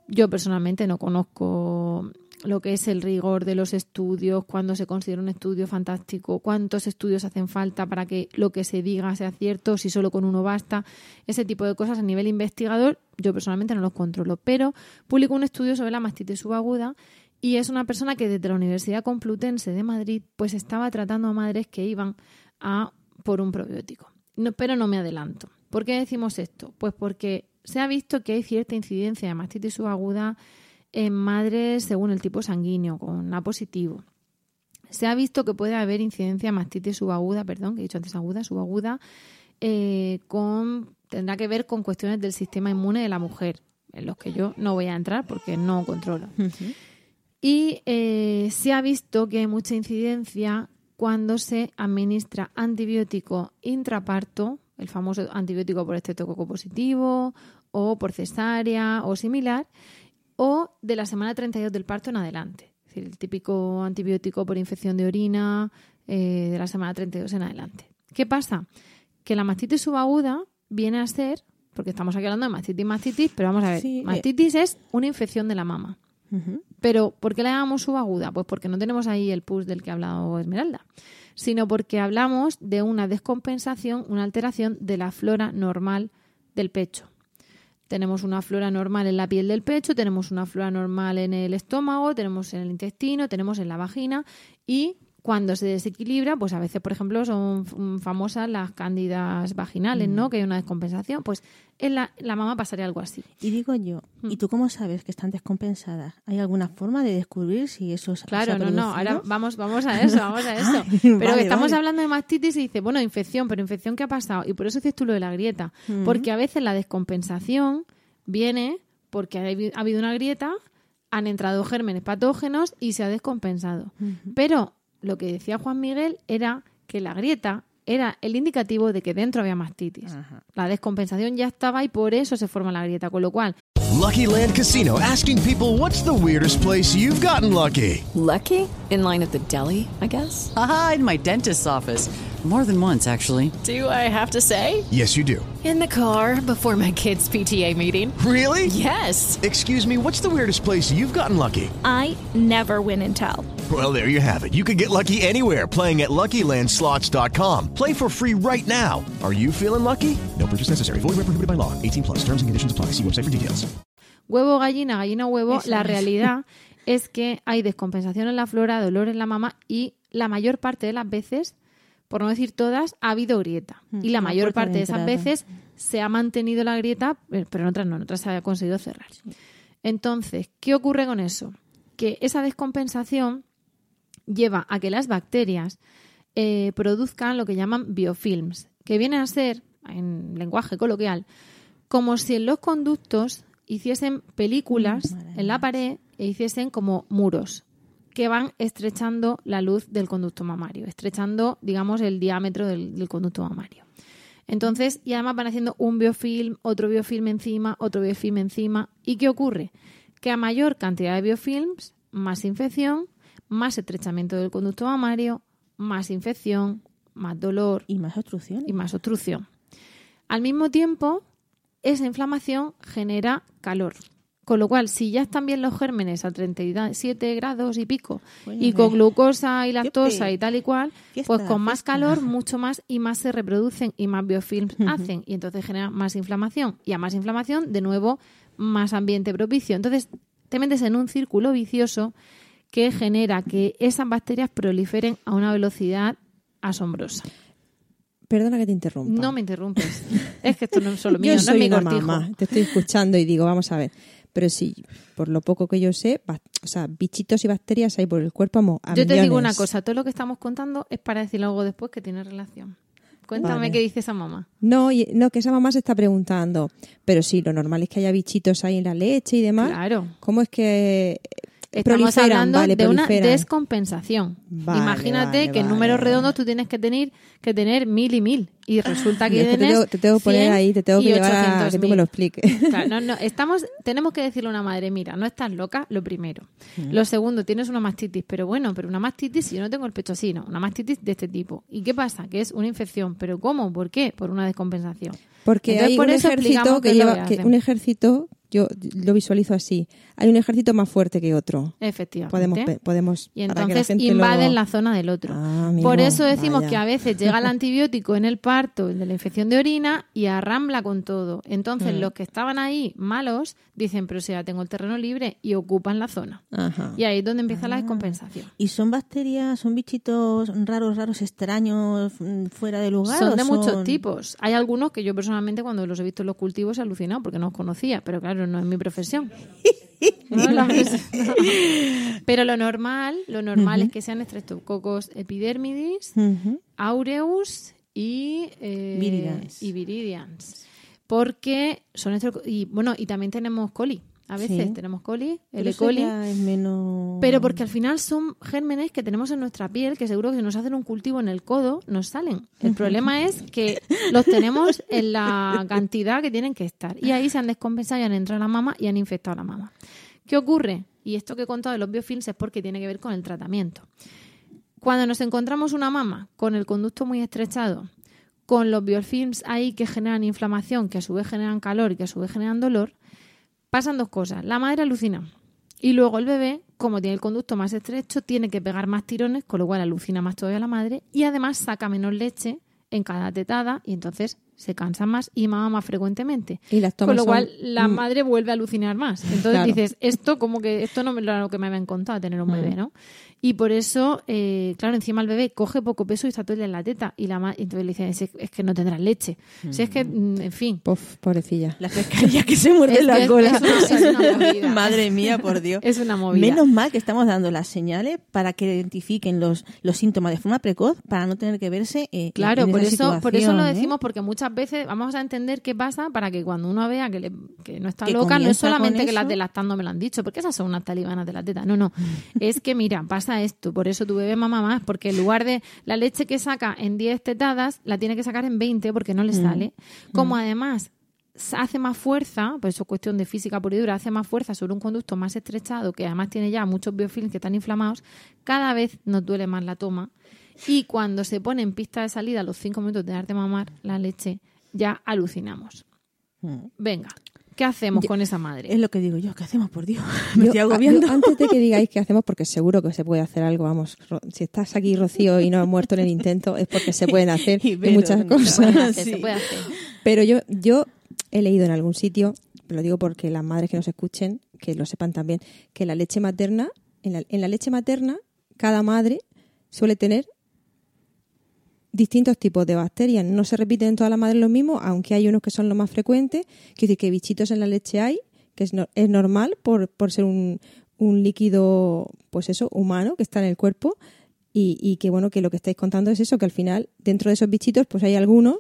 yo personalmente no conozco lo que es el rigor de los estudios, cuándo se considera un estudio fantástico, cuántos estudios hacen falta para que lo que se diga sea cierto, si solo con uno basta. Ese tipo de cosas a nivel investigador yo personalmente no los controlo, pero publicó un estudio sobre la mastitis subaguda y es una persona que desde la Universidad Complutense de Madrid pues estaba tratando a madres que iban a por un probiótico. No, pero no me adelanto. ¿Por qué decimos esto? Pues porque se ha visto que hay cierta incidencia de mastitis subaguda en madres según el tipo sanguíneo, con A positivo. Se ha visto que puede haber incidencia de mastitis subaguda, perdón, que he dicho antes aguda, subaguda, eh, con, tendrá que ver con cuestiones del sistema inmune de la mujer, en los que yo no voy a entrar porque no controlo. Y eh, se ha visto que hay mucha incidencia cuando se administra antibiótico intraparto, el famoso antibiótico por estreptococo positivo o por cesárea o similar, o de la semana 32 del parto en adelante. Es decir, el típico antibiótico por infección de orina eh, de la semana 32 en adelante. ¿Qué pasa? Que la mastitis subaguda viene a ser, porque estamos aquí hablando de mastitis mastitis, pero vamos a ver, Sí, eh. mastitis es una infección de la mama. Pero ¿por qué la llamamos subaguda? Pues porque no tenemos ahí el pus del que ha hablado Esmeralda, sino porque hablamos de una descompensación, una alteración de la flora normal del pecho. Tenemos una flora normal en la piel del pecho, tenemos una flora normal en el estómago, tenemos en el intestino, tenemos en la vagina y cuando se desequilibra, pues a veces, por ejemplo, son f- famosas las cándidas vaginales, ¿no? Que hay una descompensación. Pues en la, la mama pasaría algo así. Y digo yo, Mm. ¿y tú cómo sabes que están descompensadas? ¿Hay alguna forma de descubrir si eso se- se Claro, ha no, no, ahora vamos, vamos a eso, vamos a eso. Ay, Pero vale, que estamos vale. hablando de mastitis y dice, bueno, infección, pero infección ¿qué ha pasado? Y por eso dices tú lo de la grieta. Porque a veces la descompensación viene porque ha habido una grieta, han entrado gérmenes patógenos y se ha descompensado. Pero lo que decía Juan Miguel era que la grieta era el indicativo de que dentro había mastitis. Ajá. La descompensación ya estaba y por eso se forma la grieta. Con lo cual, Lucky Land Casino asking people what's the weirdest place you've gotten lucky? Lucky? In line at the deli, I guess? Aha, in my dentist's office. More than once, actually. Do I have to say? Yes, you do. In the car before my kids' PTA meeting. Really? Yes. Excuse me, what's the weirdest place you've gotten lucky? I never win and tell. Well, there you have it. You can get lucky anywhere playing at LuckyLandSlots.com. Play for free right now. Are you feeling lucky? No purchase necessary. Void where prohibited by law. 18 plus. Terms and conditions apply. See website for details. Huevo, gallina, gallina, huevo. Eso la es. realidad es que hay descompensación en la flora, dolor en la mama y la mayor parte de las veces, por no decir todas, ha habido grieta. Mm, Y la mayor de parte de esas veces se ha mantenido la grieta, eh, pero en otras no, en otras se ha conseguido cerrar. Entonces, ¿qué ocurre con eso? Que esa descompensación lleva a que las bacterias eh, produzcan lo que llaman biofilms, que vienen a ser, en lenguaje coloquial, como si en los conductos hiciesen películas en la pared e hiciesen como muros que van estrechando la luz del conducto mamario, estrechando, digamos, el diámetro del, del conducto mamario. Entonces, y además van haciendo un biofilm, otro biofilm encima, otro biofilm encima. ¿Y qué ocurre? Que a mayor cantidad de biofilms, más infección, más estrechamiento del conducto mamario, más infección, más dolor Y más obstrucciones. y más obstrucción. Al mismo tiempo, esa inflamación genera calor. Con lo cual, si ya están bien los gérmenes a 37 grados y pico Bueno, y con eh, glucosa y lactosa y tal y cual, Fiesta, pues con más fiesta. calor, mucho más y más se reproducen y más biofilms hacen y entonces genera más inflamación. Y a más inflamación, de nuevo, más ambiente propicio. Entonces, te metes en un círculo vicioso que genera que esas bacterias proliferen a una velocidad asombrosa. Perdona que te interrumpa. No me interrumpes. Es que esto no es solo mío, yo no soy es mi una cortijo. mamá, te estoy escuchando y digo, vamos a ver. Pero sí, por lo poco que yo sé, o sea, bichitos y bacterias hay por el cuerpo mo- a Yo te digo una cosa, todo lo que estamos contando es para decir algo después que tiene relación. Cuéntame Vale. qué dice esa mamá. No, no, que esa mamá se está preguntando. Pero sí, lo normal es que haya bichitos ahí en la leche y demás. Claro. ¿Cómo es que Estamos proliferan? hablando Vale, de una descompensación. Vale, Imagínate vale, que en números redondos tú tienes que tener que tener mil y mil y resulta que Es que te tengo, te tengo que poner 100 ahí, te tengo que llevar a 800.000. que tú me lo expliques. Claro, no, no, estamos, tenemos que decirle a una madre, mira, no estás loca, lo primero. Lo segundo, tienes una mastitis, pero bueno, pero una mastitis, si yo no tengo el pecho así, no, una mastitis de este tipo. ¿Y qué pasa? Que es una infección, pero ¿cómo? ¿Por qué? Por una descompensación. Porque Entonces, hay por un eso ejército que lleva, que un ejército, yo lo visualizo así. Hay un ejército más fuerte que otro. Efectivamente. Podemos, Y la entonces invaden lo- la zona del otro. Ah, amigo, Por eso decimos vaya. que a veces llega el antibiótico en el parto, el de la infección de orina, y arrambla con todo. Entonces Mm. los que estaban ahí malos dicen, pero si ya tengo el terreno libre, y ocupan la zona. Ajá. Y ahí es donde empieza Ah. la descompensación. ¿Y son bacterias, son bichitos raros, raros, extraños, mm, fuera de lugar? Son de muchos tipos. Hay algunos que yo personalmente cuando los he visto en los cultivos he alucinado porque no los conocía, pero claro, no es mi profesión. No la. Pero lo normal, lo normal es que sean estreptococos epidermidis, aureus y eh, y viridians. Porque son y bueno, y también tenemos coli. A veces Sí. tenemos coli, el E. coli. es menos... Pero porque al final son gérmenes que tenemos en nuestra piel que seguro que si nos hacen un cultivo en el codo nos salen. El problema es que los tenemos en la cantidad que tienen que estar. Y ahí se han descompensado y han entrado a la mama y han infectado a la mama. ¿Qué ocurre? Y esto que he contado de los biofilms es porque tiene que ver con el tratamiento. Cuando nos encontramos una mama con el conducto muy estrechado, con los biofilms ahí que generan inflamación, que a su vez generan calor y que a su vez generan dolor, pasan dos cosas. La madre alucina y luego el bebé, como tiene el conducto más estrecho, tiene que pegar más tirones, con lo cual alucina más todavía la madre y además saca menos leche en cada tetada y entonces se cansa más y mama más frecuentemente. Y las Con lo son- cual la Mm. madre vuelve a alucinar más. Entonces Claro. dices, esto como que esto no me lo era lo que me habían contado tener un bebé. ¿no? Y por eso, eh, claro, encima el bebé coge poco peso y está todo el día en la teta y la ma- y entonces le dicen, es, es que no tendrás leche. Si es que, mm, en fin. Pof, pobrecilla. La pescadilla que se muerde Es la es- cola. es una- es una movida. Madre mía, por Dios. Es una movida. Menos mal que estamos dando las señales para que identifiquen los, los síntomas de forma precoz para no tener que verse eh, Claro, en por esa eso, por eso lo ¿eh? decimos, porque muchas veces vamos a entender qué pasa para que cuando uno vea que, le- que no está Que loca, no es solamente que las eso. de lactando me lo han dicho, porque esas son unas talibanas de la teta. No, no. es que, mira, pasa esto, por eso tu bebé mama más, porque en lugar de la leche que saca en 10 tetadas, la tiene que sacar en 20 porque no le Mm. sale. Como además hace más fuerza, pues eso es cuestión de física pura y dura, hace más fuerza sobre un conducto más estrechado, que además tiene ya muchos biofilms que están inflamados, cada vez nos duele más la toma. Y cuando se pone en pista de salida a los cinco minutos de darte mamar la leche, ya alucinamos. Venga, ¿qué hacemos con esa madre? Es lo que digo yo, ¿qué hacemos, por Dios? Yo- Me estoy a- agobiando. yo antes de que digáis qué hacemos, porque seguro que se puede hacer algo, vamos, Ro- si estás aquí, Rocío, y no has muerto en el intento, es porque se pueden hacer Y muchas se cosas. puede hacer, se puede hacer. Pero yo, yo he leído en algún sitio, lo digo porque las madres que nos escuchen, que lo sepan también, que la leche materna, en la, en la leche materna, cada madre suele tener distintos tipos de bacterias. No se repiten en todas las madres lo mismo, aunque hay unos que son los más frecuentes. Quiere decir que bichitos en la leche hay, que es, no- es normal por, por ser un, un líquido, pues eso, humano que está en el cuerpo. Y, y que bueno, que lo que estáis contando es eso, que al final, dentro de esos bichitos, pues hay algunos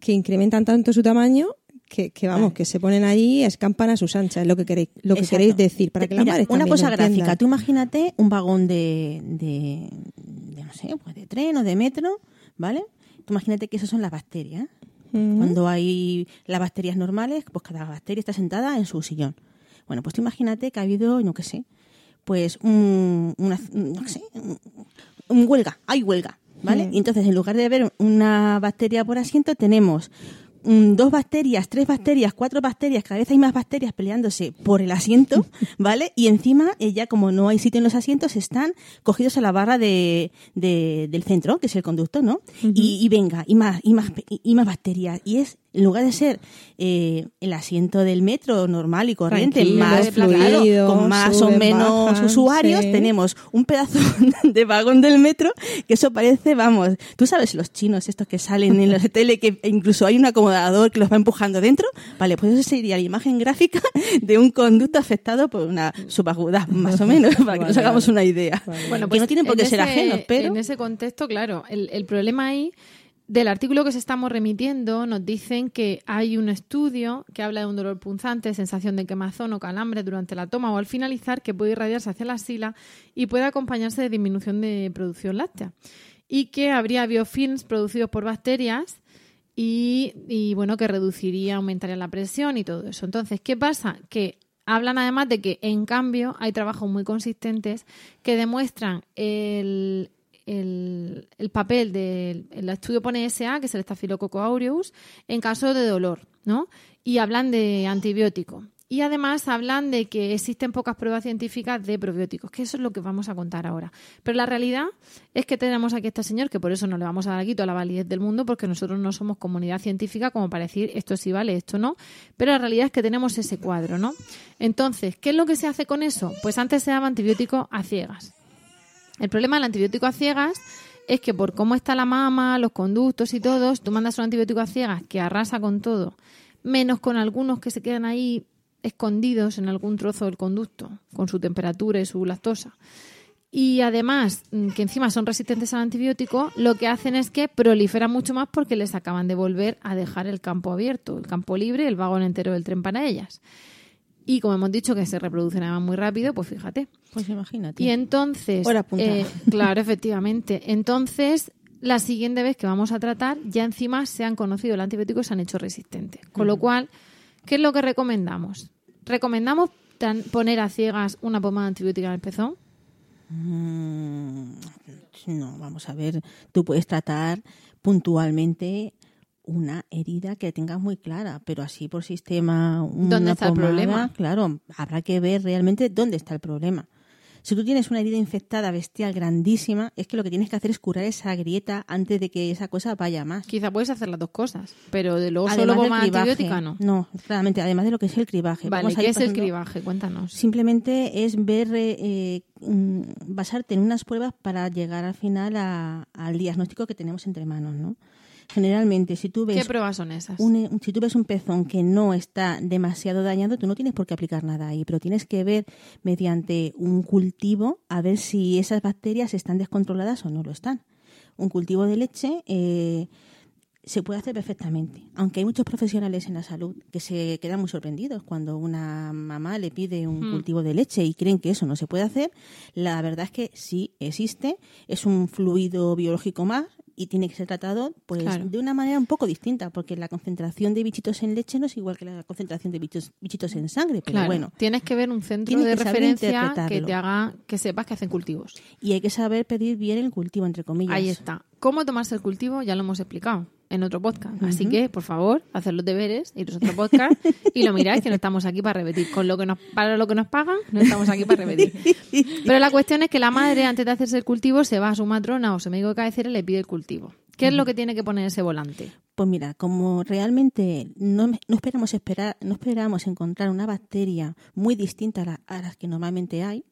que incrementan tanto su tamaño que, que vamos, que se ponen ahí, escampan a sus anchas, es lo que queréis, lo que Exacto. queréis decir, para que las Mira, madres una cosa gráfica. Tú imagínate un vagón de, de, de, no sé, pues de tren o de metro, ¿vale? Tú imagínate que esas son las bacterias. Cuando hay las bacterias normales, pues cada bacteria está sentada en su sillón. Bueno, pues tú imagínate que ha habido, no qué sé, pues un, una, no sé, un, un huelga, hay huelga, ¿vale? Y entonces en lugar de haber una bacteria por asiento, tenemos dos bacterias, tres bacterias, cuatro bacterias, cada vez hay más bacterias peleándose por el asiento, ¿vale? Y encima, eh, ya como no hay sitio en los asientos, están cogidos a la barra de, de- del centro, que es el conducto, ¿no? y, y venga, y más, y más, y, y más bacterias. Y es, en lugar de ser eh, el asiento del metro normal y corriente, Tranquilo, más fluido, con más o menos bajan, usuarios, sí. tenemos un pedazo de vagón del metro que eso parece, vamos, tú sabes los chinos estos que salen en la tele que incluso hay un acomodador que los va empujando dentro, vale, pues eso sería la imagen gráfica de un conducto afectado por una subaguda, más o menos, para que nos hagamos una idea. Bueno, que no tienen por qué ser ajenos, pero En ese contexto, claro, el, el problema ahí del artículo que se estamos remitiendo nos dicen que hay un estudio que habla de un dolor punzante, sensación de quemazón o calambre durante la toma o al finalizar que puede irradiarse hacia la axila y puede acompañarse de disminución de producción láctea. Y que habría biofilms producidos por bacterias y, y, bueno, que reduciría, aumentaría la presión y todo eso. Entonces, ¿qué pasa? Que hablan además de que, en cambio, hay trabajos muy consistentes que demuestran el, el, el papel del el estudio pone SA, que es el Staphylococcus aureus, en caso de dolor, ¿no? Y hablan de antibiótico. Y además hablan de que existen pocas pruebas científicas de probióticos, que eso es lo que vamos a contar ahora. Pero la realidad es que tenemos aquí a este señor, que por eso no le vamos a dar aquí toda la validez del mundo, porque nosotros no somos comunidad científica como para decir esto sí vale, esto no. Pero la realidad es que tenemos ese cuadro, ¿no? Entonces, ¿qué es lo que se hace con eso? Pues antes se daba antibiótico a ciegas. El problema del antibiótico a ciegas es que por cómo está la mama, los conductos y todos, tú mandas un antibiótico a ciegas que arrasa con todo, menos con algunos que se quedan ahí escondidos en algún trozo del conducto, con su temperatura y su lactosa. Y además, mm, que encima son resistentes al antibiótico, lo que hacen es que proliferan mucho más porque les acaban de volver a dejar el campo abierto, el campo libre, el vagón entero del tren para ellas. Y como hemos dicho que se reproducen además muy rápido, pues fíjate. Pues imagínate. Y entonces, Hora punta. eh, claro, efectivamente. Entonces, la siguiente vez que vamos a tratar, ya encima se han conocido el antibiótico y se han hecho resistentes. Con lo cual, ¿qué es lo que recomendamos? ¿Recomendamos poner a ciegas una pomada antibiótica en el pezón? Mm, no, vamos a ver, tú puedes tratar puntualmente una herida que tengas muy clara, pero así por sistema. Una ¿Dónde está el problema? Claro, habrá que ver realmente dónde está el problema. Si tú tienes una herida infectada bestial grandísima, es que lo que tienes que hacer es curar esa grieta antes de que esa cosa vaya más. Quizá puedes hacer las dos cosas, pero de luego Además solo antibiótica no. No, claramente, además de lo que es el cribaje. Vale, ¿qué ir es el cribaje? Cuéntanos. Simplemente es ver, eh, eh, mm, basarte en unas pruebas para llegar al final a- al diagnóstico que tenemos entre manos, ¿no? Generalmente, si tú ves ¿Qué pruebas son esas? un, si tú ves un pezón que no está demasiado dañado, tú no tienes por qué aplicar nada ahí, pero tienes que ver mediante un cultivo a ver si esas bacterias están descontroladas o no lo están. Un cultivo de leche eh, se puede hacer perfectamente, aunque hay muchos profesionales en la salud que se quedan muy sorprendidos cuando una mamá le pide un Hmm. cultivo de leche y creen que eso no se puede hacer. La verdad es que sí existe, es un fluido biológico más y tiene que ser tratado pues Claro. de una manera un poco distinta, porque la concentración de bichitos en leche no es igual que la concentración de bichos, bichitos en sangre, pero Claro, bueno. tienes que ver un centro de que referencia que te haga que sepas que hacen cultivos. Y hay que saber pedir bien el cultivo, entre comillas. Ahí está. ¿Cómo tomarse el cultivo? Ya lo hemos explicado en otro podcast. Así que, por favor, hacer los deberes, iros a otro podcast y lo miráis, que no estamos aquí para repetir. Con lo que nos, para lo que nos pagan, no estamos aquí para repetir. Pero la cuestión es que la madre, antes de hacerse el cultivo, se va a su matrona o su médico de cabecera y le pide el cultivo. ¿Qué es lo que tiene que poner ese volante? Pues mira, como realmente no, no esperamos esperar, no esperamos encontrar una bacteria muy distinta a, la- a las que normalmente hay,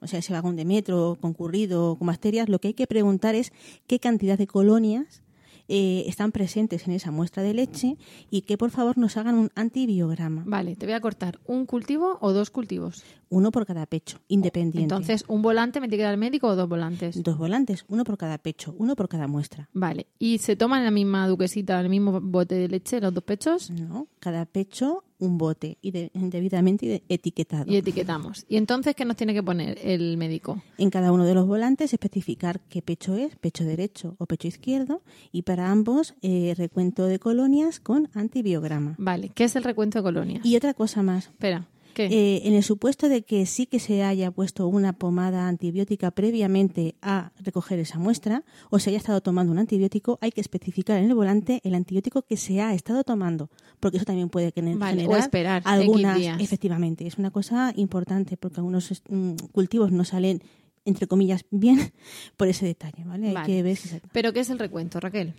o sea, ese vagón de metro concurrido con bacterias, lo que hay que preguntar es qué cantidad de colonias eh, están presentes en esa muestra de leche y que por favor nos hagan un antibiograma. Vale, te voy a cortar. ¿Un cultivo o dos cultivos? Uno por cada pecho, independiente. Entonces, ¿un volante me tiene que dar el médico o dos volantes? Dos volantes, uno por cada pecho, uno por cada muestra. Vale. ¿Y se toman en la misma duquesita, en el mismo bote de leche, los dos pechos? No, cada pecho un bote y de- debidamente etiquetado. Y etiquetamos. ¿Y entonces qué nos tiene que poner el médico? En cada uno de los volantes especificar qué pecho es, pecho derecho o pecho izquierdo, y para ambos eh, recuento de colonias con antibiograma. Vale, ¿qué es el recuento de colonias? Y otra cosa más. Espera. Eh, en el supuesto de que sí que se haya puesto una pomada antibiótica previamente a recoger esa muestra o se haya estado tomando un antibiótico, hay que especificar en el volante el antibiótico que se ha estado tomando, porque eso también puede gener- Vale, o esperar algunas, días. efectivamente, es una cosa importante porque algunos mm, cultivos no salen entre comillas bien por ese detalle, ¿vale? Hay que ver si se- ¿Pero qué es el recuento, Raquel?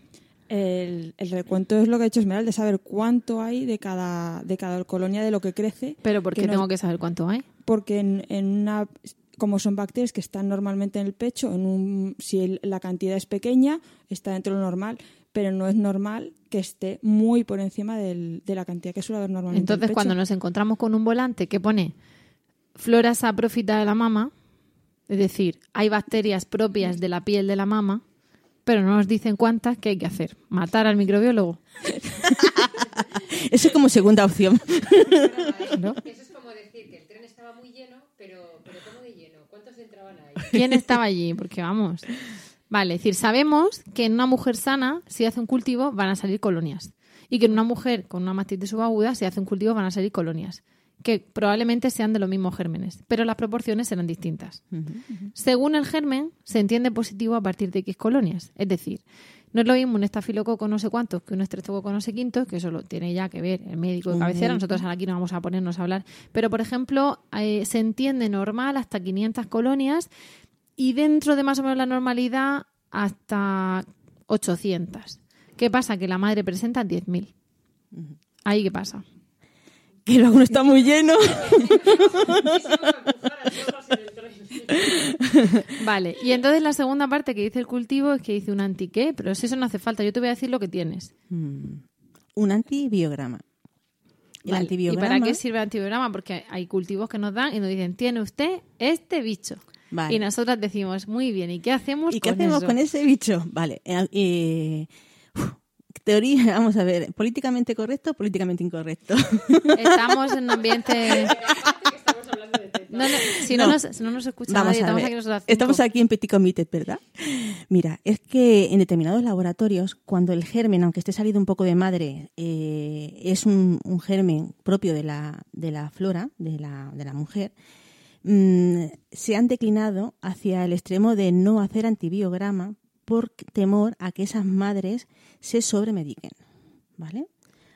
El, el recuento es lo que ha hecho Esmeralda, de saber cuánto hay de cada, de cada colonia de lo que crece. ¿Pero por qué que no- tengo que saber cuánto hay? Porque en, en una, como son bacterias que están normalmente en el pecho, en un, si el- la cantidad es pequeña, está dentro de lo normal, pero no es normal que esté muy por encima del- de la cantidad que suele haber normalmente. en el Entonces, pecho. cuando nos encontramos con un volante que pone flora saprófita de la mama, es decir, hay bacterias propias de la piel de la mama, pero no nos dicen cuántas, ¿qué hay que hacer? ¿Matar al microbiólogo? Eso es como segunda opción. ¿No? Eso es como decir que el tren estaba muy lleno, pero, pero ¿cómo de lleno? ¿Cuántos entraban ahí? ¿Quién estaba allí? Porque vamos. Vale, es decir, sabemos que en una mujer sana, si hace un cultivo, van a salir colonias. Y que en una mujer con una mastitis subaguda, si hace un cultivo, van a salir colonias. Que probablemente sean de los mismos gérmenes, pero las proporciones serán distintas. Según el germen, se entiende positivo a partir de X colonias. Es decir, no es lo mismo un estafilococo no sé cuántos que un estreptococo no sé quintos, que eso lo tiene ya que ver el médico de cabecera. médico. Nosotros ahora aquí no vamos a ponernos a hablar. Pero, por ejemplo, eh, se entiende normal hasta 500 colonias y dentro de más o menos la normalidad hasta 800. ¿Qué pasa? Que la madre presenta 10.000. Ahí qué pasa. Que el vagón está muy lleno. Vale, y entonces la segunda parte que dice el cultivo es que dice un anti qué, pero si eso no hace falta, yo te voy a decir lo que tienes. Mm. Un antibiograma. El Vale, antibiograma. ¿Y para qué sirve el antibiograma? Porque hay cultivos que nos dan y nos dicen, tiene usted este bicho. Vale. Y nosotras decimos, muy bien, ¿y qué hacemos ¿Y qué con hacemos eso? con ese bicho? Vale. eh, eh, teoría, vamos a ver, políticamente correcto, políticamente incorrecto. Estamos en un ambiente... No, no, si no, No. nos, si no nos escucha Vamos nadie, a estamos ver. aquí nosotras cinco. Estamos aquí en Petit Comité, ¿verdad? Mira, es que en determinados laboratorios, cuando el germen, aunque esté salido un poco de madre, eh, es un, un germen propio de la, de la flora, de la, de la mujer, mm, se han declinado hacia el extremo de no hacer antibiograma por temor a que esas madres se sobremediquen, ¿vale?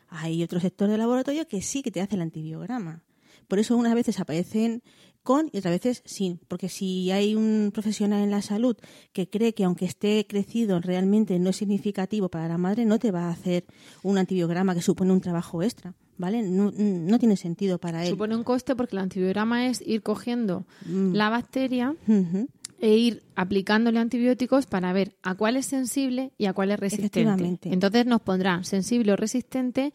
Hay otro sector del laboratorio que sí que te hace el antibiograma. Por eso unas veces aparecen con y otras veces sin. Porque si hay un profesional en la salud que cree que aunque esté crecido realmente no es significativo para la madre, no te va a hacer un antibiograma que supone un trabajo extra. ¿Vale? No, no tiene sentido para él. Supone un coste porque el antibiograma es ir cogiendo Mm. la bacteria. E ir aplicándole antibióticos para ver a cuál es sensible y a cuál es resistente. Entonces nos pondrá sensible o resistente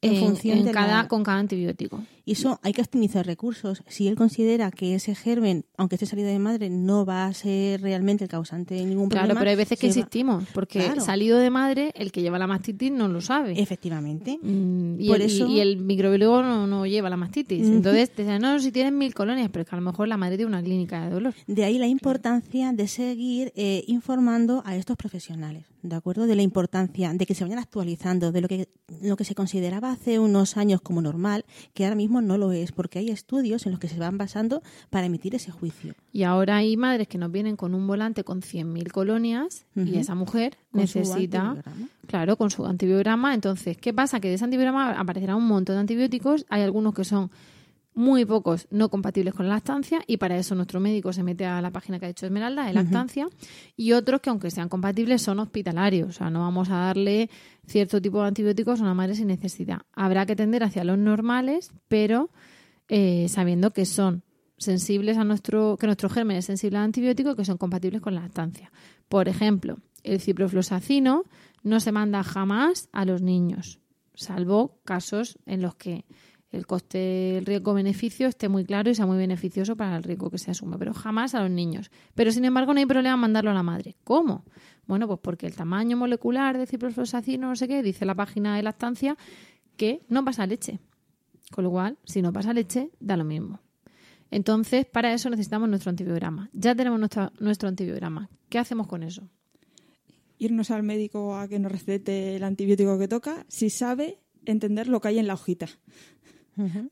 En en, función en de cada, la- con cada antibiótico. Y eso hay que optimizar recursos. Si él considera que ese germen, aunque esté salido de madre, no va a ser realmente el causante de ningún problema. Claro, pero hay veces que insistimos, porque Claro. salido de madre, el que lleva la mastitis no lo sabe. Efectivamente. Mm, y, Por el, eso- y el microbiólogo no, no lleva la mastitis. Entonces te dicen, no, si tienes mil colonias, pero es que a lo mejor la madre tiene una clínica de dolor. De ahí la importancia de seguir eh, informando a estos profesionales, ¿de acuerdo? De la importancia de que se vayan actualizando, de lo que, lo que se consideraba hace unos años como normal, que ahora mismo no lo es, porque hay estudios en los que se van basando para emitir ese juicio. Y ahora hay madres que nos vienen con un volante con 100.000 colonias y esa mujer necesita, claro, con su antibiograma. Entonces, ¿qué pasa? Que de ese antibiograma aparecerá un montón de antibióticos. Hay algunos que son muy pocos no compatibles con la lactancia y para eso nuestro médico se mete a la página que ha hecho Esmeralda de lactancia y otros que aunque sean compatibles son hospitalarios, o sea, no vamos a darle cierto tipo de antibióticos a una madre sin necesidad. Habrá que tender hacia los normales, pero eh, sabiendo que son sensibles a nuestro, que nuestro germen es sensible al antibiótico y que son compatibles con la lactancia. Por ejemplo, el ciprofloxacino no se manda jamás a los niños, salvo casos en los que el coste, el riesgo-beneficio esté muy claro y sea muy beneficioso para el riesgo que se asume, pero jamás a los niños. Pero sin embargo no hay problema mandarlo a la madre. ¿Cómo? Bueno, pues porque el tamaño molecular de ciprofloxacino, no sé qué, dice la página de lactancia que no pasa leche. Con lo cual, si no pasa leche, da lo mismo. Entonces, para eso necesitamos nuestro antibiograma. Ya tenemos nuestro antibiograma. ¿Qué hacemos con eso? Irnos al médico a que nos recete el antibiótico que toca, si sabe entender lo que hay en la hojita.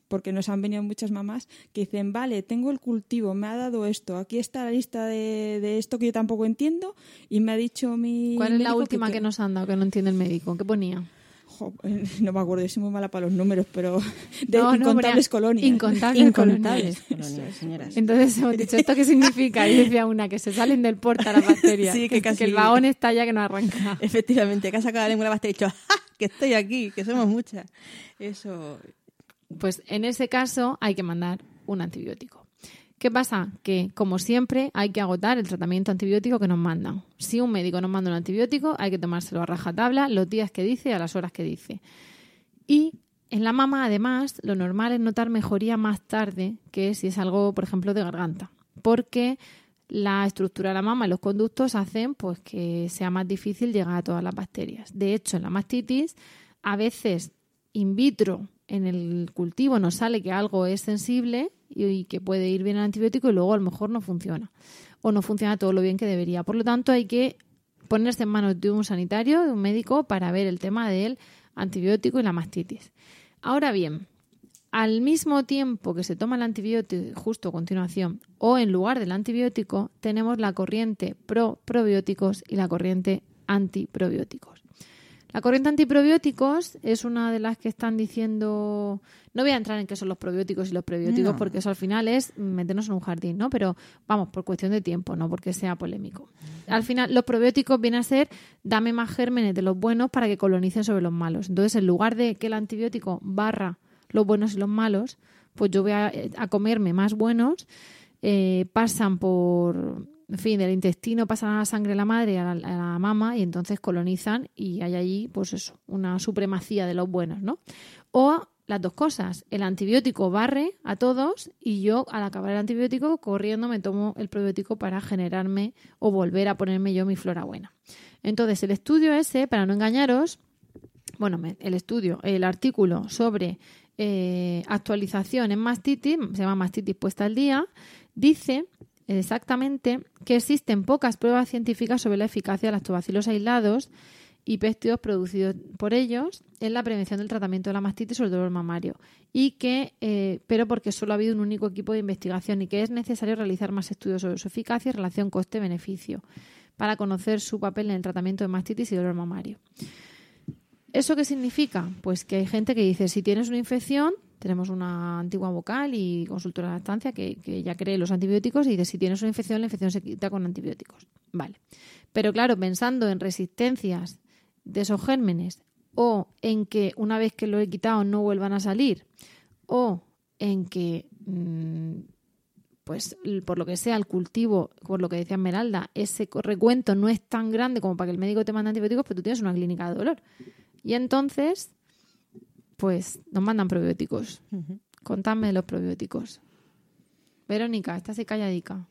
Porque nos han venido muchas mamás que dicen, vale, tengo el cultivo, me ha dado esto, aquí está la lista de, de esto que yo tampoco entiendo y me ha dicho mi ¿Cuál es la última que, nos han dado que no entiende el médico? ¿Qué ponía? Jo, no me acuerdo, yo soy muy mala para los números, pero de No, incontables colonias. Incontables, Incontables colonias. colonias, señoras. Entonces hemos dicho, ¿esto qué significa? Y decía una, que se salen del porta las bacterias. Sí, que casi- el vagón está ya que no arranca. Efectivamente, que ha sacado la lengua la bastilla y ha dicho, ¡Ja! que estoy aquí, que somos muchas. Eso. Pues en ese caso hay que mandar un antibiótico. ¿Qué pasa? Que, como siempre, hay que agotar el tratamiento antibiótico que nos mandan. Si un médico nos manda un antibiótico, hay que tomárselo a rajatabla los días que dice y a las horas que dice. Y en la mama, además, lo normal es notar mejoría más tarde que si es algo, por ejemplo, de garganta. Porque la estructura de la mama y los conductos hacen pues, que sea más difícil llegar a todas las bacterias. De hecho, en la mastitis, a veces in vitro en el cultivo nos sale que algo es sensible y, que puede ir bien el antibiótico y luego a lo mejor no funciona o no funciona todo lo bien que debería. Por lo tanto, hay que ponerse en manos de un sanitario, de un médico, para ver el tema del antibiótico y la mastitis. Ahora bien, al mismo tiempo que se toma el antibiótico, justo a continuación, o en lugar del antibiótico, tenemos la corriente pro-probióticos y la corriente antiprobióticos. La corriente antiprobióticos es una de las que están diciendo. No voy a entrar en qué son los probióticos y los prebióticos, No. porque eso al final es meternos en un jardín, ¿no? Pero vamos, por cuestión de tiempo, no porque sea polémico. Al final, los probióticos vienen a ser dame más gérmenes de los buenos para que colonicen sobre los malos. Entonces, en lugar de que el antibiótico barra los buenos y los malos, pues yo voy a, a comerme más buenos, eh, pasan por, en fin, del intestino pasan a la sangre de la madre, a la, a la mama, y entonces colonizan y hay allí, pues eso, una supremacía de los buenos, ¿no? O las dos cosas, el antibiótico barre a todos y yo al acabar el antibiótico corriendo me tomo el probiótico para generarme o volver a ponerme yo mi flora buena. Entonces el estudio ese, para no engañaros, bueno, el estudio, el artículo sobre eh, actualización en mastitis, se llama Mastitis puesta al día, dice exactamente que existen pocas pruebas científicas sobre la eficacia de lactobacilos aislados y péptidos producidos por ellos en la prevención del tratamiento de la mastitis o el dolor mamario y que eh, pero porque solo ha habido un único equipo de investigación y que es necesario realizar más estudios sobre su eficacia y relación coste-beneficio para conocer su papel en el tratamiento de mastitis y dolor mamario. ¿Eso qué significa? Pues que hay gente que dice, si tienes una infección, tenemos una antigua vocal y consultora de lactancia que, que ya cree los antibióticos y dice, si tienes una infección, la infección se quita con antibióticos. Vale. Pero claro, pensando en resistencias de esos gérmenes o en que una vez que lo he quitado no vuelvan a salir o en que mm, pues por lo que sea el cultivo, por lo que decía Esmeralda, ese recuento no es tan grande como para que el médico te mande antibióticos, pero tú tienes una clínica de dolor. Y entonces, pues nos mandan probióticos. Contadme de los probióticos. Verónica, estás ahí calladica.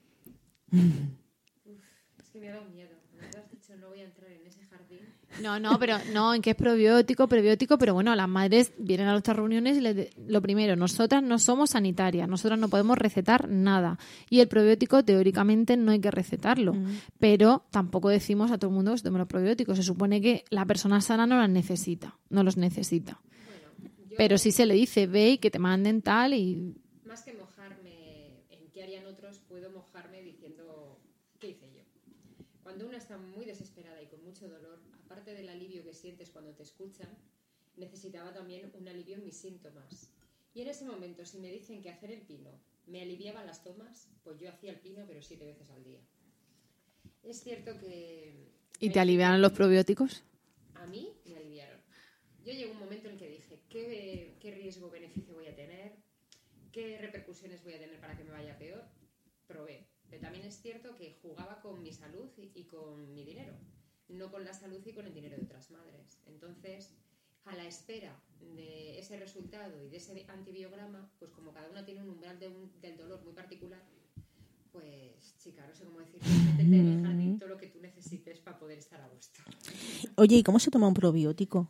Es que me ha dado miedo. Has dicho, no voy a entrar en ese jardín. No, no, pero no, en que es probiótico, prebiótico, pero bueno, las madres vienen a nuestras reuniones y les de- lo primero, nosotras no somos sanitarias, nosotras no podemos recetar nada. Y el probiótico, teóricamente, no hay que recetarlo, pero tampoco decimos a todo el mundo que se tome los probióticos. Se supone que la persona sana no las necesita, no los necesita. Pero sí se le dice, ve y que te manden tal y Más que mojarme en qué harían otros, puedo mojarme diciendo qué hice yo. Cuando una está muy desesperada y con mucho dolor, aparte del alivio que sientes cuando te escuchan, necesitaba también un alivio en mis síntomas. Y en ese momento, si me dicen que hacer el pino me aliviaba las tomas, pues yo hacía el pino, pero siete veces al día. Es cierto que ¿Y te aliviaron los probióticos? a mí me aliviaron. Yo llegó un momento en el que dije, ¿qué, qué riesgo-beneficio voy a tener? ¿Qué repercusiones voy a tener para que me vaya peor? Probé. Pero también es cierto que jugaba con mi salud y, y con mi dinero, no con la salud y con el dinero de otras madres. Entonces, a la espera de ese resultado y de ese antibiograma, pues como cada una tiene un umbral de un- del dolor muy particular, pues chica, no sé cómo decirlo, métete en el jardín todo lo que tú necesites para poder estar a gusto. Oye, ¿y cómo se toma un probiótico?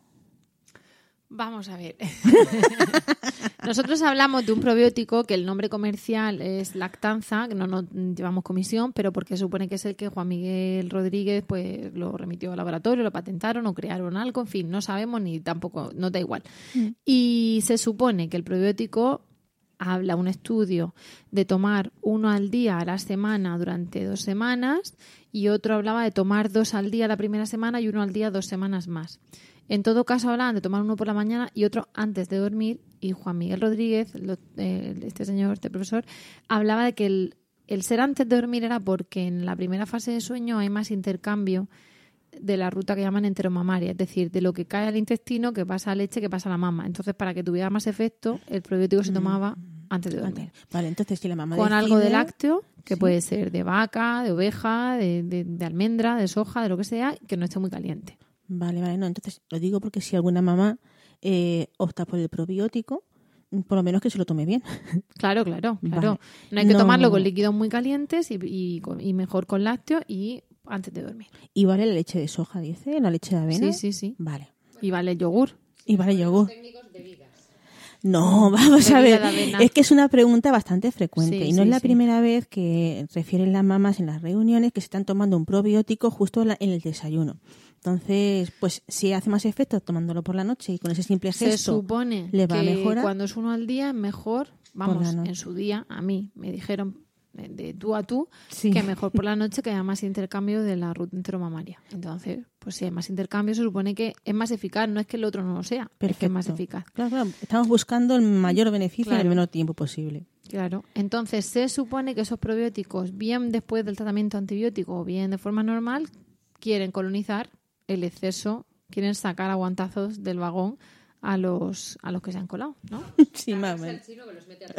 Vamos a ver. Nosotros hablamos de un probiótico que el nombre comercial es lactanza, que no nos llevamos comisión, pero porque supone que es el que Juan Miguel Rodríguez pues lo remitió al laboratorio, lo patentaron o crearon algo, en fin, no sabemos ni tampoco, no da igual. Y se supone que el probiótico habla un estudio de tomar uno al día a la semana durante dos semanas y otro hablaba de tomar dos al día la primera semana y uno al día dos semanas más. En todo caso hablaban de tomar uno por la mañana y otro antes de dormir y Juan Miguel Rodríguez, lo- eh, este señor, este profesor, hablaba de que el, el ser antes de dormir era porque en la primera fase de sueño hay más intercambio de la ruta que llaman enteromamaria, es decir, de lo que cae al intestino, que pasa a leche, que pasa a la mama. Entonces, para que tuviera más efecto, el probiótico se tomaba antes de dormir. Vale, entonces si la mamá Con algo de lácteo, que Sí. puede ser de vaca, de oveja, de, de- de almendra, de soja, de lo que sea, que no esté muy caliente. Vale, vale, no, entonces lo digo porque si alguna mamá eh, opta por el probiótico, mm, por lo menos que se lo tome bien. Claro, claro, claro. Vale. No hay que No- tomarlo con líquidos muy calientes y, y mejor con lácteo y antes de dormir. Y vale la leche de soja, dice, la leche de avena. Sí, sí, sí. Vale. Y vale yogur. Y vale yogur. Técnicos bebidas. No, vamos a ver. Es que es una pregunta bastante frecuente Sí, y no sí, es la sí. primera vez que refieren las mamás en las reuniones que se están tomando un probiótico justo en la- en el desayuno. Entonces, pues si hace más efecto tomándolo por la noche y con ese simple Se gesto supone le va a que mejorar. cuando es uno al día mejor, vamos, en su día, a mí me dijeron eh, de tú a tú Sí. que mejor por la noche que haya más intercambio de la ruta enteromamaria. Entonces, pues si hay más intercambio se supone que es más eficaz, no es que el otro no lo sea, es que es más Perfecto. eficaz. Claro, claro, estamos buscando el mayor beneficio en el menor tiempo posible. Claro, entonces se supone que esos probióticos, bien después del tratamiento antibiótico o bien de forma normal, quieren colonizar el exceso, quieren sacar aguantazos del vagón a los a los que se han colado, ¿no? Sí, más el chino que los mete a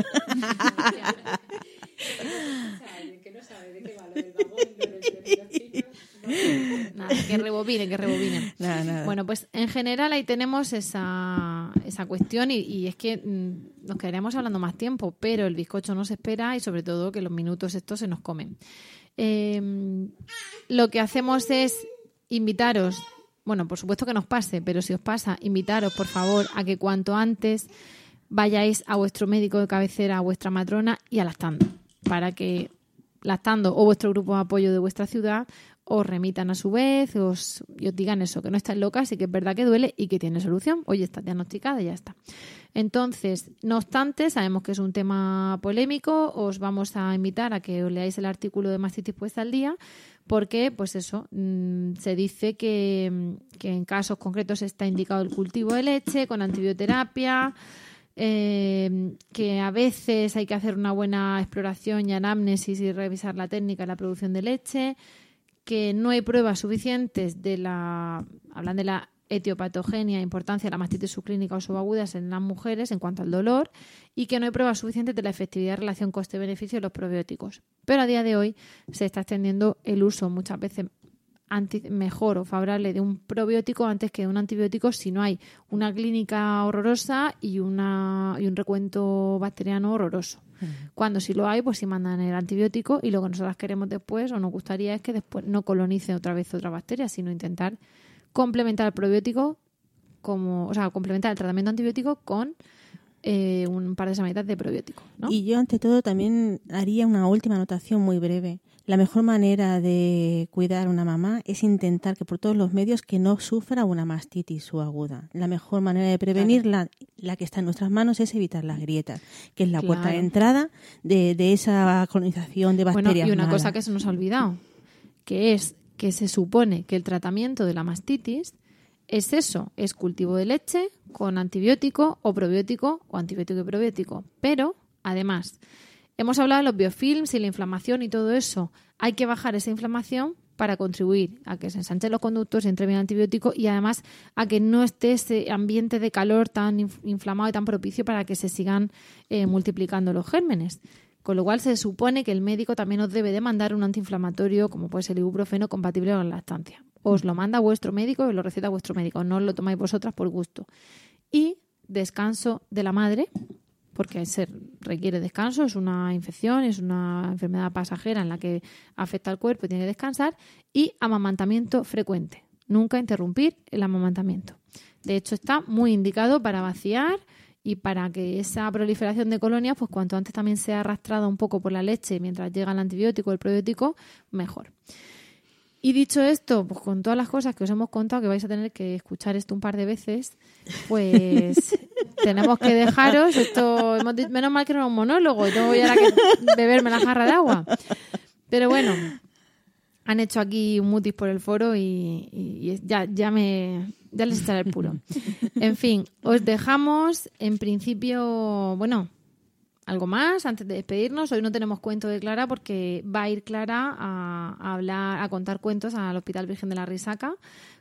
que no sabe de qué va lo del vagón, Nada, que rebobinen, que rebobinen. Nada, nada. Bueno, pues en general ahí tenemos esa, esa cuestión y, y es que mm, nos quedaríamos hablando más tiempo, pero el bizcocho no se espera y sobre todo que los minutos estos se nos comen. Eh, lo que hacemos es invitaros, bueno, por supuesto que nos pase, pero si os pasa, invitaros por favor a que cuanto antes vayáis a vuestro médico de cabecera, a vuestra matrona y a lactando, para que lactando o vuestro grupo de apoyo de vuestra ciudad os remitan a su vez os, os digan eso, que no estáis locas y que es verdad que duele y que tiene solución. Oye, está diagnosticada y ya está. Entonces, no obstante, sabemos que es un tema polémico, os vamos a invitar a que os leáis el artículo de mastitis puesta al día, porque, pues eso, mm, se dice que, mm, que en casos concretos está indicado el cultivo de leche con antibioterapia, eh, que a veces hay que hacer una buena exploración y anamnesis y revisar la técnica de la producción de leche, que no hay pruebas suficientes de la, hablan de la etiopatogenia, importancia de la mastitis subclínica o subagudas en las mujeres en cuanto al dolor y que no hay pruebas suficientes de la efectividad de relación coste-beneficio de los probióticos. Pero a día de hoy se está extendiendo el uso muchas veces mejor o favorable de un probiótico antes que de un antibiótico si no hay una clínica horrorosa y, una, y un recuento bacteriano horroroso. Cuando sí lo hay, pues sí mandan el antibiótico y lo que nosotros queremos después o nos gustaría es que después no colonice otra vez otra bacteria, sino intentar complementar el probiótico como, o sea, complementar el tratamiento antibiótico con eh, un par de semanitas de probiótico. ¿no? Y yo, ante todo, también haría una última anotación muy breve. La mejor manera de cuidar a una mamá es intentar que por todos los medios que no sufra una mastitis subaguda. La mejor manera de prevenirla, la que está en nuestras manos, es evitar las grietas, que es la puerta de entrada de, de esa colonización de Bueno, bacterias y una malas. cosa que se nos ha olvidado, que es que se supone que el tratamiento de la mastitis es eso, es cultivo de leche con antibiótico o probiótico o antibiótico y probiótico. Pero, además, hemos hablado de los biofilms y la inflamación y todo eso. Hay que bajar esa inflamación para contribuir a que se ensanchen los conductos y entre bien antibiótico y además a que no esté ese ambiente de calor tan inf- inflamado y tan propicio para que se sigan eh, multiplicando los gérmenes. Con lo cual se supone que el médico también os debe de mandar un antiinflamatorio como puede ser el ibuprofeno compatible con la lactancia. Os lo manda vuestro médico y lo receta vuestro médico, no lo tomáis vosotras por gusto. Y descanso de la madre, porque se requiere descanso, es una infección, es una enfermedad pasajera en la que afecta al cuerpo y tiene que descansar, y amamantamiento frecuente. Nunca interrumpir el amamantamiento. De hecho, está muy indicado para vaciar y para que esa proliferación de colonias, pues cuanto antes también sea arrastrada un poco por la leche mientras llega el antibiótico o el probiótico, mejor. Y dicho esto, pues con todas las cosas que os hemos contado, que vais a tener que escuchar esto un par de veces, pues tenemos que dejaros. Esto, menos mal que no era un monólogo, y tengo ya ahora que beberme la jarra de agua. Pero bueno, han hecho aquí un mutis por el foro y- y ya, ya me ya les echaré el puro. En fin, os dejamos en principio, bueno, algo más antes de despedirnos. Hoy no tenemos cuento de Clara porque va a ir Clara a, a hablar, a contar cuentos al Hospital Virgen de la Risaca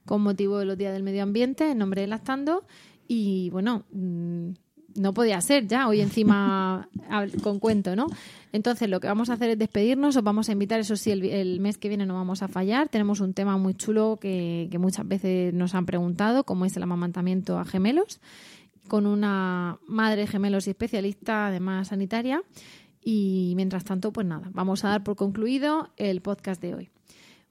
con motivo de los días del medio ambiente en nombre de Lactando. Y bueno, mm, no podía ser ya hoy encima con cuento, ¿no? Entonces lo que vamos a hacer es despedirnos, os vamos a invitar, eso sí, el mes que viene no vamos a fallar. Tenemos un tema muy chulo que, que muchas veces nos han preguntado, como es el amamantamiento a gemelos con una madre gemelos y especialista, además sanitaria. Y mientras tanto, pues nada, vamos a dar por concluido el podcast de hoy.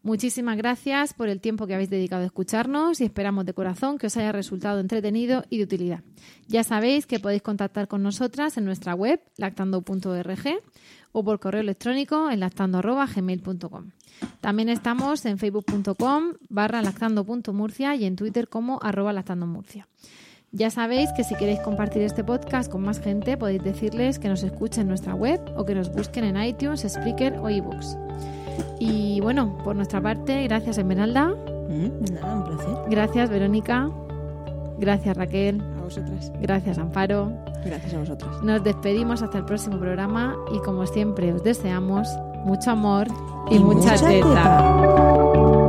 Muchísimas gracias por el tiempo que habéis dedicado a escucharnos y esperamos de corazón que os haya resultado entretenido y de utilidad. Ya sabéis que podéis contactar con nosotras en nuestra web lactando.org o por correo electrónico en lactando.gmail.com. También estamos en facebook.com barra lactando.murcia y en Twitter como arroba lactandomurcia. Ya sabéis que si queréis compartir este podcast con más gente, podéis decirles que nos escuchen en nuestra web o que nos busquen en iTunes, Spreaker o eBooks. Y bueno, por nuestra parte, gracias Esmeralda. Mm, Nada, un placer. Gracias Verónica. Gracias Raquel. A vosotras. Gracias Amparo. Gracias a vosotras. Nos despedimos hasta el próximo programa y como siempre os deseamos mucho amor y, Y mucha, mucha teta. teta.